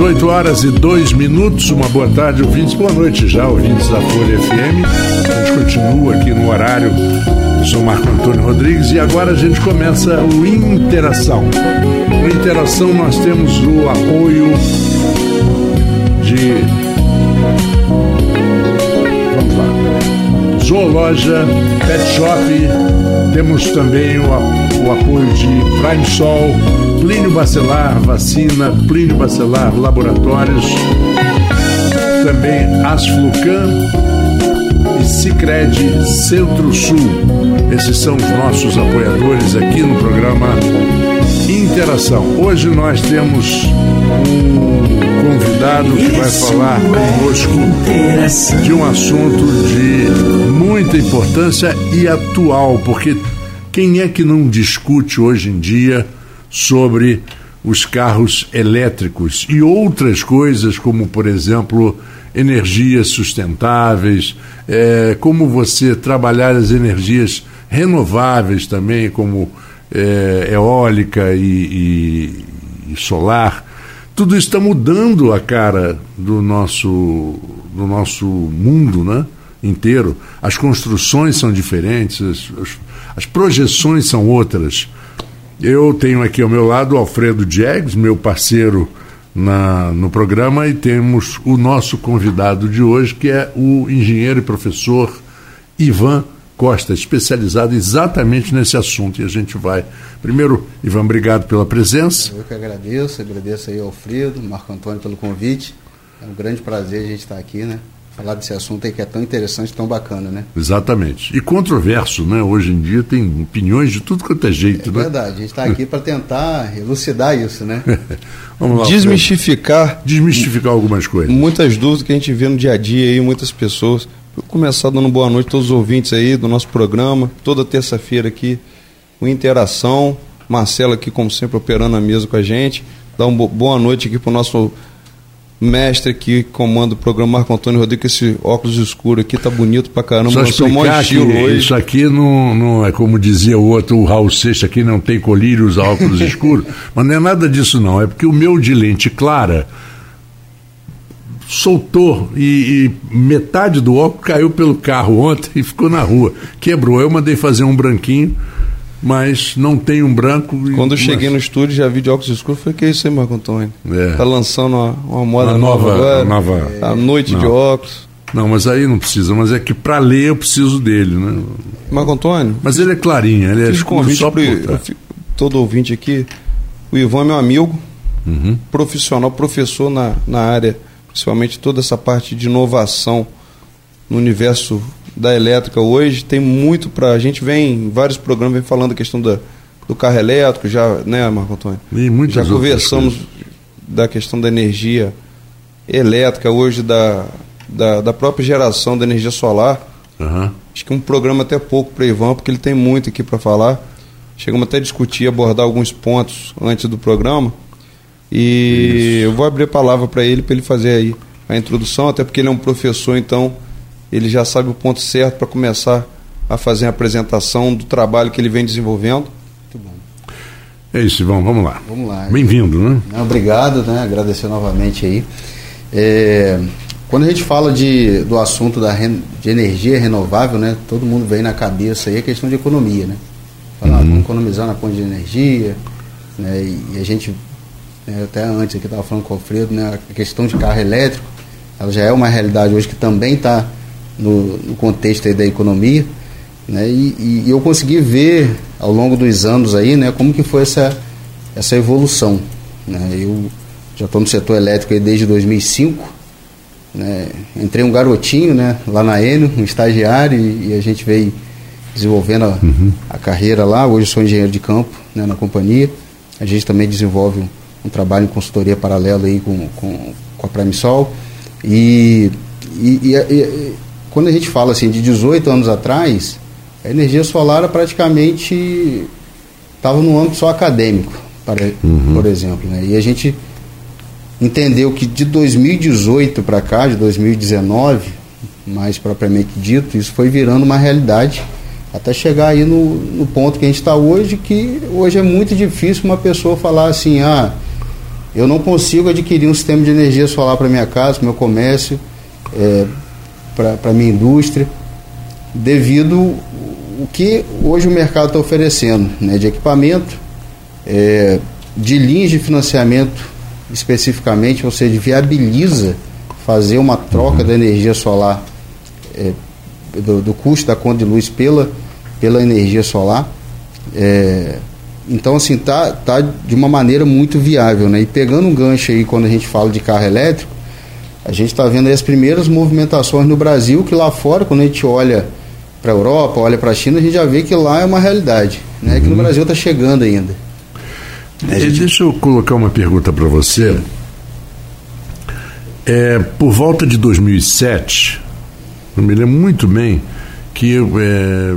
18 horas e 2 minutos. Uma boa tarde, ouvintes. Boa noite já, ouvintes da Folha FM. A gente continua aqui no horário. Eu sou Marco Antônio Rodrigues e agora a gente começa o Interação. No Interação nós temos o apoio de. Vamos lá. Zoologia, Pet Shop, temos também o, o apoio de Prime Sol, Plínio Bacelar Vacina, Plínio Bacelar Laboratórios, também Asflucan e Cicred Centro-Sul. Esses são os nossos apoiadores aqui no programa Interação. Hoje nós temos um convidado que vai falar conosco de um assunto de muita importância e atual, porque quem é que não discute hoje em dia sobre os carros elétricos e outras coisas, como, por exemplo, energias sustentáveis, é, como você trabalhar as energias renováveis também, como é, eólica e, e, e, solar. Tudo isso está mudando a cara do nosso, do nosso mundo né, inteiro. As construções são diferentes, as, as, as projeções são outras. Eu tenho aqui ao meu lado o Alfredo Jags, meu parceiro na, no programa, e temos o nosso convidado de hoje, que é o engenheiro e professor Ivan Costa, especializado exatamente nesse assunto. E a gente vai. Primeiro, Ivan, obrigado pela presença. Eu que agradeço, agradeço aí ao Alfredo, Marco Antônio pelo convite. É um grande prazer a gente estar aqui, né? Falar desse assunto aí que é tão interessante, tão bacana, né? Exatamente. E controverso, né? Hoje em dia tem opiniões de tudo quanto é jeito, é né? verdade. A gente está aqui para tentar elucidar isso, né? Vamos lá. Desmistificar. Desmistificar algumas coisas. Muitas dúvidas que a gente vê no dia a dia aí, muitas pessoas. Vou começar dando boa noite a todos os ouvintes aí do nosso programa. Toda terça-feira aqui, o Interação. Marcelo aqui, como sempre, operando a mesa com a gente. Dá uma boa noite aqui para o nosso mestre que comanda o programa Marco Antônio Rodrigues, esse óculos escuro aqui tá bonito pra caramba. Só explicar que hoje. isso aqui não, não é como dizia o outro, o Raul Seixas aqui não tem colírio, usa óculos escuros, mas não é nada disso não, é porque o meu de lente clara soltou e, e, metade do óculos caiu pelo carro ontem e ficou na rua, quebrou. Eu mandei fazer um branquinho mas não tem um branco. Quando eu cheguei mas... no estúdio já vi de óculos escuros, foi que é isso aí, Marco Antônio? É. Tá lançando uma, uma moda uma nova, nova, agora, nova... A noite não. de óculos. Não, mas aí não precisa, mas é que para ler eu preciso dele, né? Marco Antônio? Mas ele é clarinho, ele é escuro só pro, todo ouvinte aqui. O Ivan é meu amigo, uhum. profissional, professor na, na área, principalmente toda essa parte de inovação no universo da elétrica hoje tem muito para a gente vem em vários programas vem falando a questão da, do carro elétrico já né Marco Antônio? E já conversamos da questão da energia elétrica hoje da, da, da própria geração da energia solar. Uhum. acho que um programa até pouco para Ivan porque ele tem muito aqui para falar. Chegamos até a discutir abordar alguns pontos antes do programa. E Isso. eu vou abrir a palavra para ele para ele fazer aí a introdução até porque ele é um professor então ele já sabe o ponto certo para começar a fazer a apresentação do trabalho que ele vem desenvolvendo. Muito bom. É isso, Ivan, vamos lá. Vamos lá. Bem-vindo, né? Obrigado, né? Agradecer novamente aí. É, quando a gente fala de, do assunto da, de energia renovável, né? Todo mundo vem na cabeça aí a questão de economia, né? Falar, uhum. vamos economizar na ponte de energia, né? E, e a gente, né, até antes aqui estava falando com o Alfredo, né? A questão de carro elétrico, ela já é uma realidade hoje que também está no, no contexto da economia, né? E, e, eu consegui ver ao longo dos anos aí, né, como que foi essa, essa evolução, né? Eu já estou no setor elétrico desde 2005, né? Entrei um garotinho, né, lá na Enio, um estagiário e, e a gente veio desenvolvendo a, uhum. a, carreira lá. Hoje sou engenheiro de campo, né, na companhia. A gente também desenvolve um, um trabalho em consultoria paralelo aí com, com, com a Prime Sol e, e, e quando a gente fala assim de 18 anos atrás, a energia solar praticamente estava no âmbito só acadêmico, para, uhum. por exemplo. Né? E a gente entendeu que de 2018 para cá, de 2019, mais propriamente dito, isso foi virando uma realidade até chegar aí no, no ponto que a gente está hoje, que hoje é muito difícil uma pessoa falar assim, ah, eu não consigo adquirir um sistema de energia solar para minha casa, para meu comércio, é, para minha indústria, devido o que hoje o mercado está oferecendo, né, de equipamento, é, de linhas de financiamento especificamente, ou seja, viabiliza fazer uma troca da energia solar, é, do, do, custo da conta de luz pela, pela energia solar. É, então, assim, tá, tá de uma maneira muito viável, né? E pegando um gancho aí, quando a gente fala de carro elétrico, a gente está vendo as primeiras movimentações no Brasil, que lá fora, quando a gente olha para a Europa, olha para a China, a gente já vê que lá é uma realidade, né? Uhum. Que no uhum. Brasil está chegando ainda. É, gente... Deixa eu colocar uma pergunta para você. É, por volta de 2007, eu me lembro muito bem que é,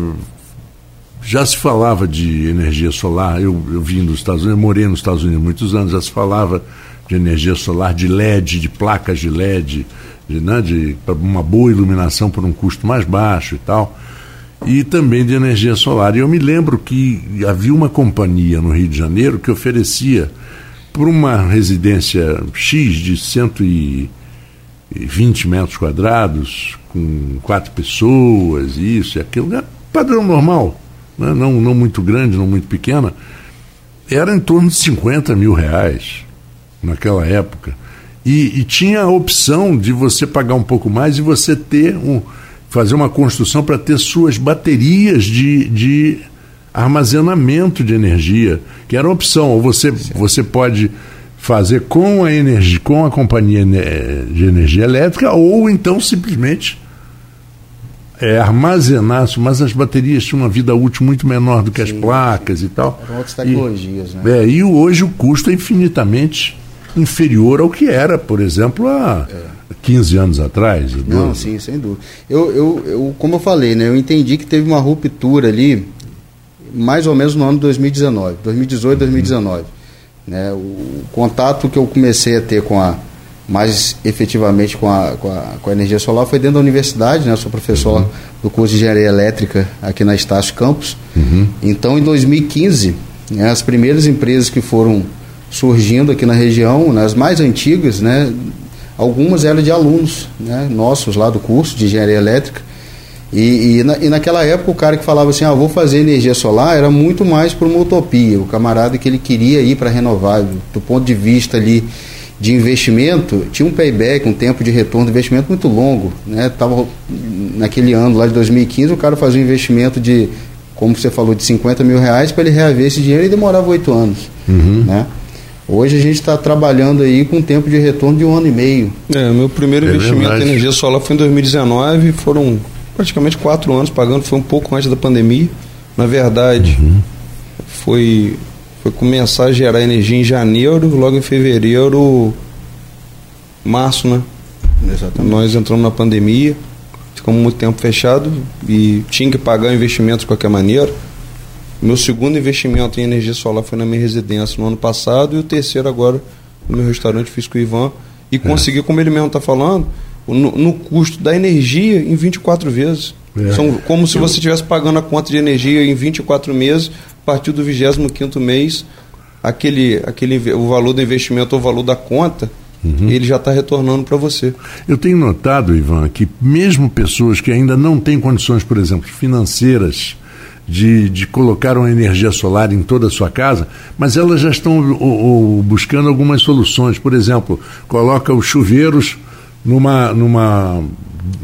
já se falava de energia solar. Eu, eu vim dos Estados Unidos, eu morei nos Estados Unidos há muitos anos, já se falava de energia solar, de LED, de placas de LED, de, né, de uma boa iluminação por um custo mais baixo e tal e também de energia solar. E eu me lembro que havia uma companhia no Rio de Janeiro que oferecia por uma residência X de 120 metros quadrados, com quatro pessoas, isso e aquilo, né? padrão normal, né? não, não muito grande, não muito pequena, era em torno de 50 mil reais naquela época. E, e tinha a opção de você pagar um pouco mais e você ter um, fazer uma construção para ter suas baterias de, de armazenamento de energia, que era uma opção. Ou você, você pode fazer com a energia, com a companhia de energia elétrica, ou então simplesmente é, armazenar, mas as baterias tinham uma vida útil muito menor do que sim, as placas sim. e tal. Eram outras tecnologias, e, né? É, e hoje o custo é infinitamente inferior ao que era, por exemplo, há é. 15 anos atrás. Não, sim, sem dúvida. Eu, eu, eu, como eu falei, né, eu entendi que teve uma ruptura ali, mais ou menos no ano de 2019, 2018, 2019. Uhum. Né, o contato que eu comecei a ter com a, mais efetivamente com a, com a, com a energia solar foi dentro da universidade, né? Eu sou professor uhum. do curso de engenharia elétrica aqui na Estácio Campus. Uhum. Então, em 2015, né, as primeiras empresas que foram surgindo aqui na região, né, as mais antigas, né, algumas eram de alunos né, nossos lá do curso de engenharia elétrica. E, e, na, e, naquela época o cara que falava assim, ah, vou fazer energia solar, era muito mais por uma utopia. O camarada que ele queria ir para renovável, do ponto de vista ali de investimento, tinha um payback, um tempo de retorno de investimento muito longo. Né? Tava, naquele ano lá de 2015, o cara fazia um investimento de, como você falou, de 50 mil reais para ele reaver esse dinheiro e demorava oito anos. Uhum. Né? Hoje a gente está trabalhando aí com um tempo de retorno de um ano e meio. É, meu primeiro é investimento verdade. em energia solar foi em 2019, foram praticamente quatro anos pagando, foi um pouco antes da pandemia. Na verdade, uhum. foi, foi começar a gerar energia em janeiro, logo em fevereiro, março, né? Exatamente. Nós entramos na pandemia, ficamos muito tempo fechado e tinha que pagar o investimento de qualquer maneira. Meu segundo investimento em energia solar foi na minha residência no ano passado e o terceiro agora no meu restaurante fiz com o Ivan. E é. consegui, como ele mesmo está falando, no, no, custo da energia em 24 vezes. É. São como se você estivesse pagando a conta de energia em 24 meses, a partir do 25 mês, aquele, aquele, o valor do investimento ou o valor da conta, Uhum. ele já está retornando para você. Eu tenho notado, Ivan, que mesmo pessoas que ainda não têm condições, por exemplo, financeiras de, de colocar uma energia solar em toda a sua casa, mas elas já estão buscando algumas soluções. Por exemplo, coloca os chuveiros numa, numa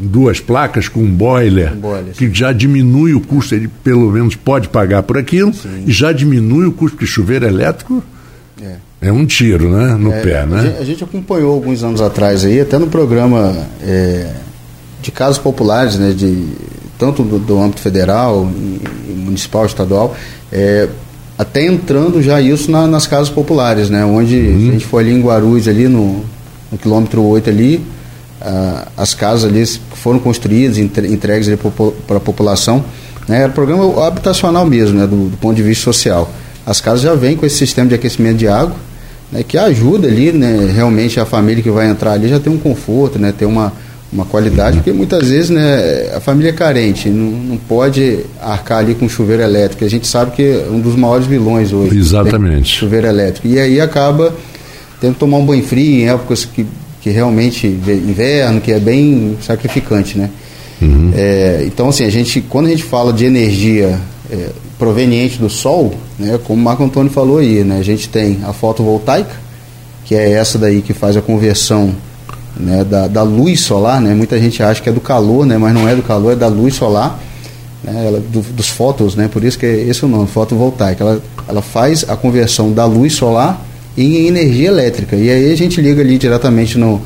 duas placas com um boiler, um boiler que já diminui o custo, ele pelo menos pode pagar por aquilo, sim. e já diminui o custo, porque chuveiro elétrico é, é um tiro né, no é, pé. Né? A gente, a, gente, acompanhou alguns anos atrás aí, até no programa é, de casos populares, né, de tanto do, do âmbito federal, municipal, estadual, é, até entrando já isso na, nas casas populares, né? Onde uhum. a gente foi ali em Guarulhos, ali no, no quilômetro 8 ali, as casas ali foram construídas, entregues para a população. Né? Era programa habitacional mesmo, né? Do, do, ponto de vista social. As casas já vêm com esse sistema de aquecimento de água, né? que ajuda ali, né? Realmente a família que vai entrar ali já tem um conforto, né? Tem uma uma qualidade, porque muitas vezes né, a família é carente, não, não pode arcar ali com chuveiro elétrico. A gente sabe que é um dos maiores vilões hoje. Exatamente. Chuveiro elétrico. E aí acaba tendo que tomar um banho frio em épocas que, que realmente inverno, que é bem sacrificante, né? Uhum. É, então, assim, a gente, quando a gente fala de energia é, proveniente do sol, né, como o Marco Antônio falou aí, né, a gente tem a fotovoltaica, que é essa daí que faz a conversão né, da, da luz solar, né, muita gente acha que é do calor, né, mas não é do calor, é da luz solar, né, ela, do, dos fótons, né, por isso que é esse o nome, fotovoltaica. Ela, ela faz a conversão da luz solar em energia elétrica. E aí a gente liga ali diretamente no,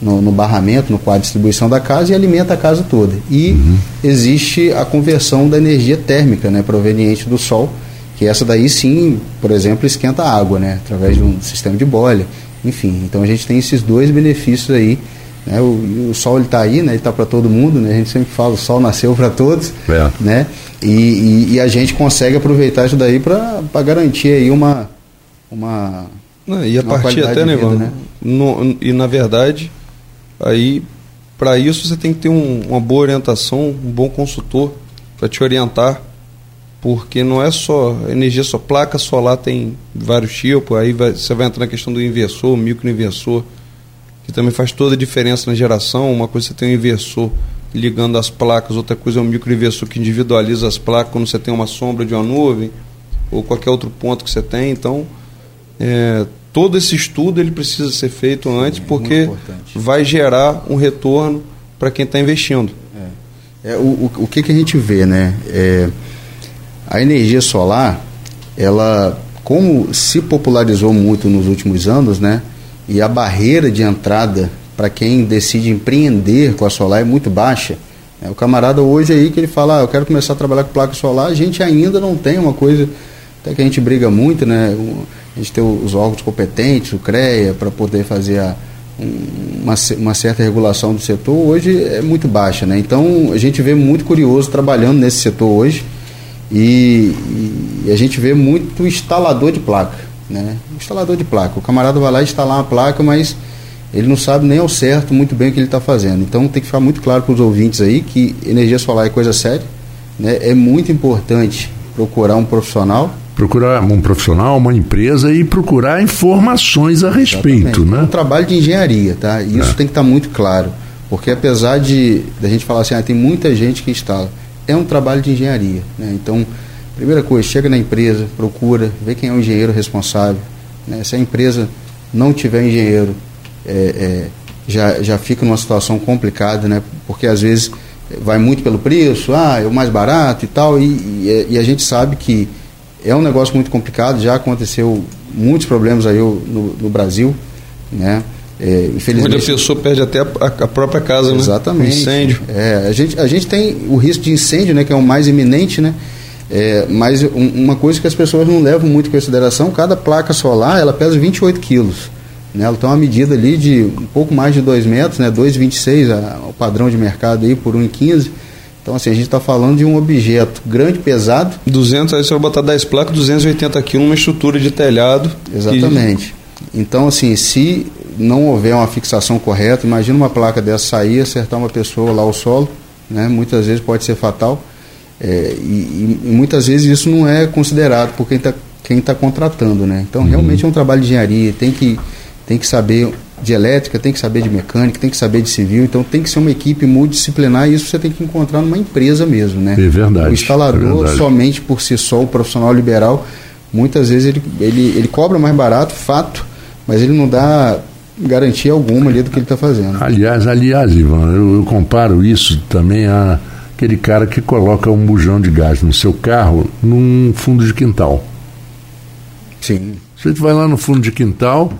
no, no, barramento, no quadro de distribuição da casa e alimenta a casa toda. E uhum. existe a conversão da energia térmica, né, proveniente do sol, que essa daí sim, por exemplo, esquenta a água, né, através de um sistema de bolha. Enfim, então a gente tem esses dois benefícios aí. Né, o, o sol está aí, né, ele está para todo mundo, né, a gente sempre fala, o sol nasceu para todos, é. né, e, e, e, a gente consegue aproveitar isso daí para garantir aí uma, uma não, e a partir até, né, vida, né? No, e na verdade, aí para isso você tem que ter um, uma boa orientação, um bom consultor para te orientar, porque não é só energia, só placa solar tem vários tipos, aí vai, você vai entrar na questão do inversor, microinversor, que também faz toda a diferença na geração. Uma coisa é você tem um inversor ligando as placas, outra coisa é um microinversor que individualiza as placas quando você tem uma sombra de uma nuvem ou qualquer outro ponto que você tem. Então, é, todo esse estudo ele precisa ser feito antes, Sim, é porque vai gerar um retorno para quem está investindo. É. É, o, o, o que, que a gente vê, né? A energia solar, ela, como se popularizou muito nos últimos anos, né? E a barreira de entrada para quem decide empreender com a solar é muito baixa. É, o camarada hoje aí que ele fala, ah, eu quero começar a trabalhar com placa solar, a gente ainda não tem uma coisa, até que a gente briga muito, né? a gente tem os órgãos competentes, o CREA, para poder fazer a, uma, uma, certa regulação do setor, hoje é muito baixa. Né? Então, a gente vê muito curioso trabalhando nesse setor hoje e, e a gente vê muito instalador de placa. Né? Instalador de placa. O camarada vai lá instalar uma placa, mas ele não sabe nem ao certo muito bem o que ele está fazendo. Então, tem que ficar muito claro para os ouvintes aí que energia solar é coisa séria. Né? É muito importante procurar um profissional procurar um profissional, uma empresa e procurar informações a respeito, Exatamente. né? É um trabalho de engenharia, tá? E isso é. tem que estar tá muito claro, porque apesar de a gente falar assim, ah, tem muita gente que instala, é um trabalho de engenharia, né? Então, primeira coisa, chega na empresa, procura, vê quem é o engenheiro responsável, né? Se a empresa não tiver engenheiro, é, é, já, já fica numa situação complicada, né? Porque às vezes vai muito pelo preço, ah, é o mais barato e tal, e, e, e a gente sabe que é um negócio muito complicado, já aconteceu muitos problemas aí no, no Brasil, né? É, infelizmente, Onde a pessoa perde até a, a própria casa, Exatamente. né? Incêndio. É, a, gente, a gente tem o risco de incêndio, né, que é o mais iminente, né? É, mas um, uma coisa que as pessoas não levam muito em consideração, cada placa solar ela pesa 28 quilos. Né? Ela tem uma medida ali de um pouco mais de 2 metros, né? 2,26 o padrão de mercado aí por 1,15 então, assim, a gente está falando de um objeto grande, pesado. 200, aí você vai botar 10 placas, 280 quilos, uma estrutura de telhado. Exatamente. Que... Então, assim, se não houver uma fixação correta, imagina uma placa dessa sair, acertar uma pessoa lá ao solo, né? muitas vezes pode ser fatal. É, e, e, muitas vezes isso não é considerado por quem está quem tá contratando. Né? Então, uhum. realmente é um trabalho de engenharia, tem que, tem que saber de elétrica, tem que saber de mecânica, tem que saber de civil, então tem que ser uma equipe multidisciplinar e isso você tem que encontrar numa empresa mesmo, né? É verdade. O instalador, é verdade. somente por si só, o profissional liberal, muitas vezes ele, ele, ele cobra mais barato, fato, mas ele não dá garantia alguma ali do que ele está fazendo. Aliás, aliás, Ivan, eu, eu comparo isso também a aquele cara que coloca um bujão de gás no seu carro num fundo de quintal. Sim. Você vai lá no fundo de quintal,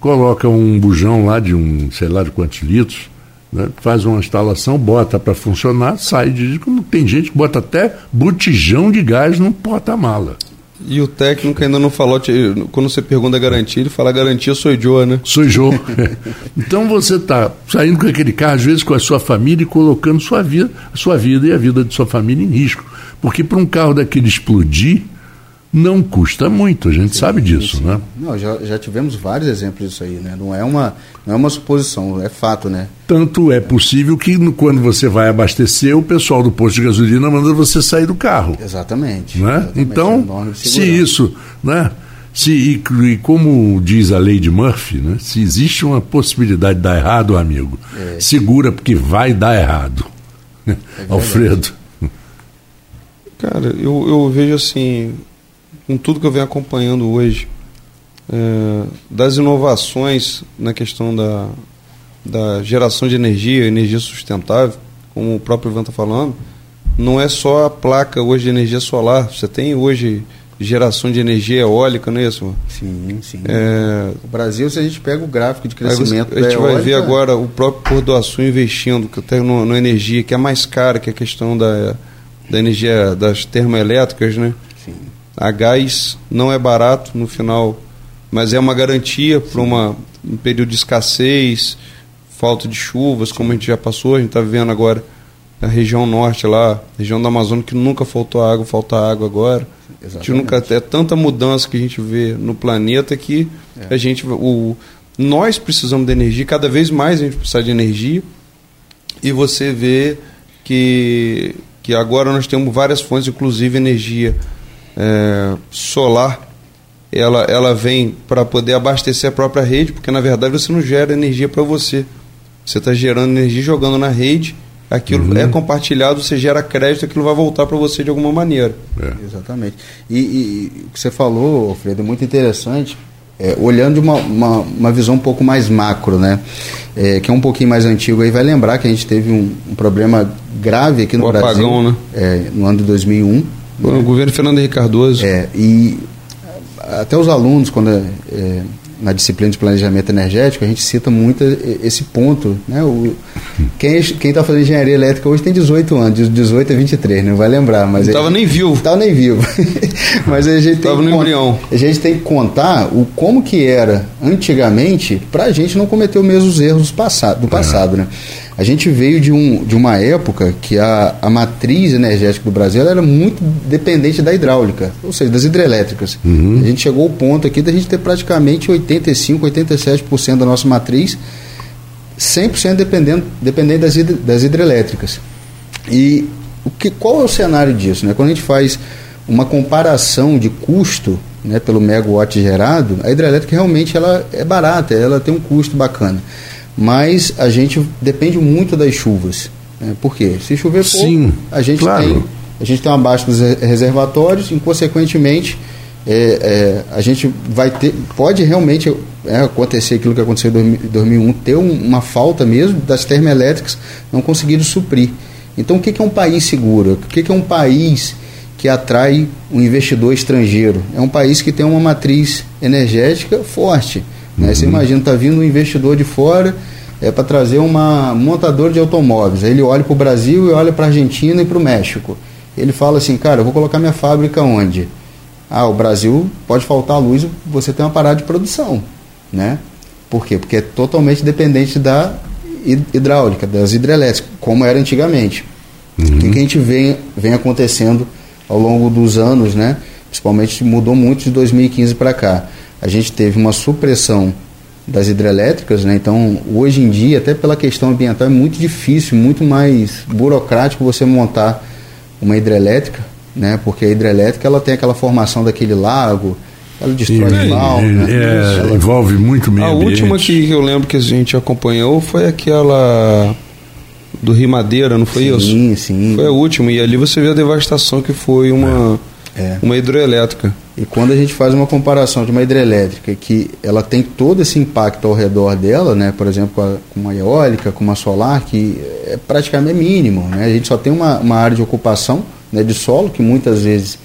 coloca um bujão lá de um, sei lá de quantos litros, né? faz uma instalação, bota para funcionar, sai de. Como tem gente que bota até botijão de gás no porta-mala. E o técnico ainda não falou, quando você pergunta a garantia, ele fala garantia sou Joe, né? Sou Joe. então você está saindo com aquele carro, às vezes com a sua família e colocando sua vida, a sua vida e a vida de sua família em risco. Porque para um carro daquele explodir, não custa muito, a gente sim, sabe disso, sim. né? Não, já, já tivemos vários exemplos disso aí, né? Não é, uma, não é uma suposição, é fato, né? Tanto é possível que quando você vai abastecer, o pessoal do posto de gasolina manda você sair do carro. Exatamente. Né? Exatamente então, se isso, né? Se, e, e, como diz a lei de Murphy, né, se existe uma possibilidade de dar errado, amigo, é. segura porque vai dar errado. É Alfredo. Cara, eu, eu vejo assim, com tudo que eu venho acompanhando hoje, é, das inovações na questão da, da geração de energia, energia sustentável, como o próprio Ivan está falando, não é só a placa hoje de energia solar. Você tem hoje geração de energia eólica, não é isso? Mano? Sim, sim. É... O Brasil, se a gente pega o gráfico de crescimento A gente vai ver agora o próprio Porto do Açu investindo que tem no, na energia, que é mais cara que a questão da, da energia das termoelétricas, né? A gás não é barato no final, mas é uma garantia para um período de escassez, falta de chuvas, como a gente já passou, a gente está vivendo agora na região norte lá, região da Amazônia, que nunca faltou água, falta água agora. Exatamente. A gente nunca é tanta mudança que a gente vê no planeta que é. a gente o nós precisamos de energia, cada vez mais a gente precisa de energia. E você vê que que agora nós temos várias fontes, inclusive energia é, solar. Ela, ela vem para poder abastecer a própria rede, porque na verdade você não gera energia para você. Você está gerando energia jogando na rede aquilo uhum. é compartilhado, você gera crédito, aquilo vai voltar para você de alguma maneira. É. Exatamente. E, e, o que você falou, Alfredo, é muito interessante, é, olhando de uma, uma, uma, visão um pouco mais macro, né? É, que é um pouquinho mais antigo, aí vai lembrar que a gente teve um, um problema grave aqui no o Brasil. Apagão, né? É, no ano de 2001. O né? governo Fernando Henrique Cardoso. É, e até os alunos, quando é, na disciplina de planejamento energético, a gente cita muito esse ponto. Né? O, quem está fazendo engenharia elétrica hoje tem 18 anos, de 18 a 23, não vai lembrar. Mas estava nem vivo. Estava nem vivo. mas a gente, tem no embrião. a gente tem que contar o como que era antigamente para a gente não cometer os mesmos erros do passado, do passado é. né? A gente veio de, um, de uma época que a, a matriz energética do Brasil era muito dependente da hidráulica, ou seja, das hidrelétricas. Uhum. A gente chegou ao ponto aqui da gente ter praticamente 85, 87% da nossa matriz 100% dependendo, dependendo das, das hidrelétricas. E o que, qual é o cenário disso? Né? Quando a gente faz uma comparação de custo né, pelo megawatt gerado, a hidrelétrica realmente ela é barata, ela tem um custo bacana mas a gente depende muito das chuvas. Né? Por quê? Se chover pouco, Sim, a gente claro. tem a gente tem abaixo dos reservatórios e, consequentemente, é, é, a gente vai ter, pode realmente é, acontecer aquilo que aconteceu em 2001, ter um, uma falta mesmo das termoelétricas não conseguiram suprir. Então, o que, que é um país seguro? O que, que é um país que atrai um investidor estrangeiro? É um país que tem uma matriz energética forte. Né? Uhum. Você imagina, está vindo um investidor de fora é para trazer uma montadora de automóveis. Aí ele olha para o Brasil e olha para a Argentina e para o México. Ele fala assim, cara, eu vou colocar minha fábrica onde? Ah, o Brasil pode faltar luz, você tem uma parada de produção, né? Por quê? Porque é totalmente dependente da hidráulica, das hidrelétricas, como era antigamente. Uhum. O que, que a gente vem, vem acontecendo ao longo dos anos, né? Principalmente mudou muito de 2015 para cá a gente teve uma supressão das hidrelétricas, né? Então, hoje em dia, até pela questão ambiental, é muito difícil, muito mais burocrático você montar uma hidrelétrica, né? Porque a hidrelétrica ela tem aquela formação daquele lago, ela destrói e, mal, né? É, ela... envolve muito meio A ambiente. última que eu lembro que a gente acompanhou foi aquela do Rio Madeira, não foi sim, isso? Sim, sim. Foi a última e ali você vê a devastação que foi uma é é. uma hidroelétrica. E quando a gente faz uma comparação de uma hidrelétrica que ela tem todo esse impacto ao redor dela, né, por exemplo, com, a, com uma eólica, com uma solar, que é praticamente mínimo. Né? A gente só tem uma, uma área de ocupação né, de solo, que muitas vezes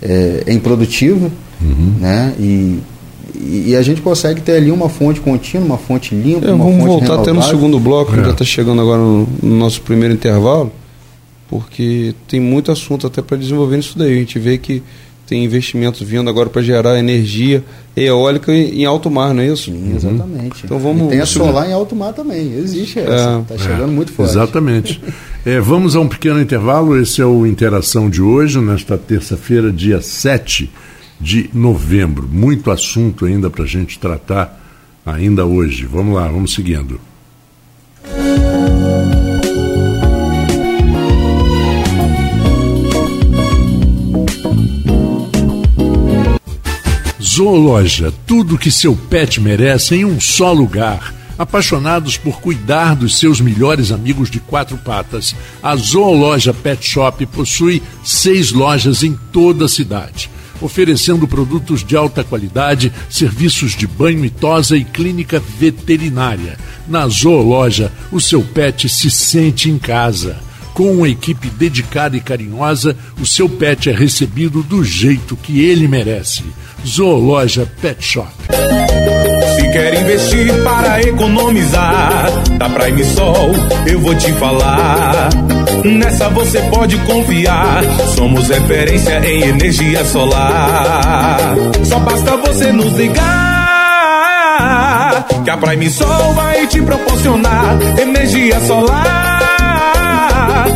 é, é improdutivo, uhum. né? E, e, a gente consegue ter ali uma fonte contínua, uma fonte limpa, é, uma vamos fonte voltar renovável. até no segundo bloco, é. já está chegando agora no, no nosso primeiro intervalo porque tem muito assunto até para desenvolver isso daí. A gente vê que tem investimentos vindo agora para gerar energia eólica em alto mar, não é isso? Sim, uhum. exatamente. Então vamos. E tem a solar em alto mar também, existe essa. Está é, chegando é, muito forte. Exatamente. é, vamos a um pequeno intervalo. Esse é o Interação de hoje, nesta terça-feira, dia 7 de novembro. Muito assunto ainda para a gente tratar ainda hoje. Vamos lá, vamos seguindo. Zoologia, tudo que seu pet merece em um só lugar. Apaixonados por cuidar dos seus melhores amigos de quatro patas, a Zoologia Pet Shop possui seis lojas em toda a cidade, oferecendo produtos de alta qualidade, serviços de banho e tosa e clínica veterinária. Na Zoologia, o seu pet se sente em casa. Com uma equipe dedicada e carinhosa, o seu pet é recebido do jeito que ele merece. Zoologia Pet Shop. Se quer investir para economizar, da Prime Sol eu vou te falar. Nessa você pode confiar. Somos referência em energia solar. Só basta você nos ligar. Que a Prime Sol vai te proporcionar energia solar.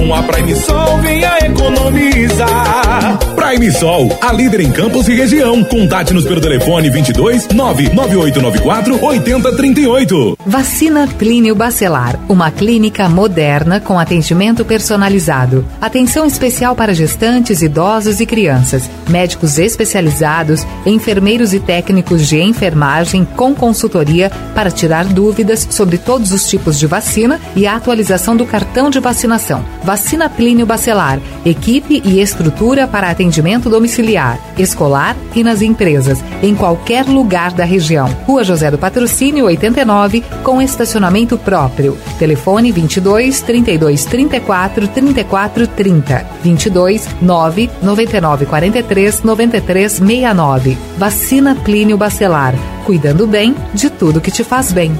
Com a Prime Sol, venha economizar. Prime Sol, a líder em campos e região. Contate-nos pelo telefone 22 99894 8038. Vacina Clínio Bacelar, uma clínica moderna com atendimento personalizado. Atenção especial para gestantes, idosos e crianças. Médicos especializados, enfermeiros e técnicos de enfermagem com consultoria para tirar dúvidas sobre todos os tipos de vacina e a atualização do cartão de vacinação. Vacina Plínio Bacelar, equipe e estrutura para atendimento domiciliar, escolar e nas empresas, em qualquer lugar da região. Rua José do Patrocínio 89, com estacionamento próprio. Telefone 22 32 34 34 30. 22 9 99 43 93 69. Vacina Plínio Bacelar, cuidando bem de tudo que te faz bem.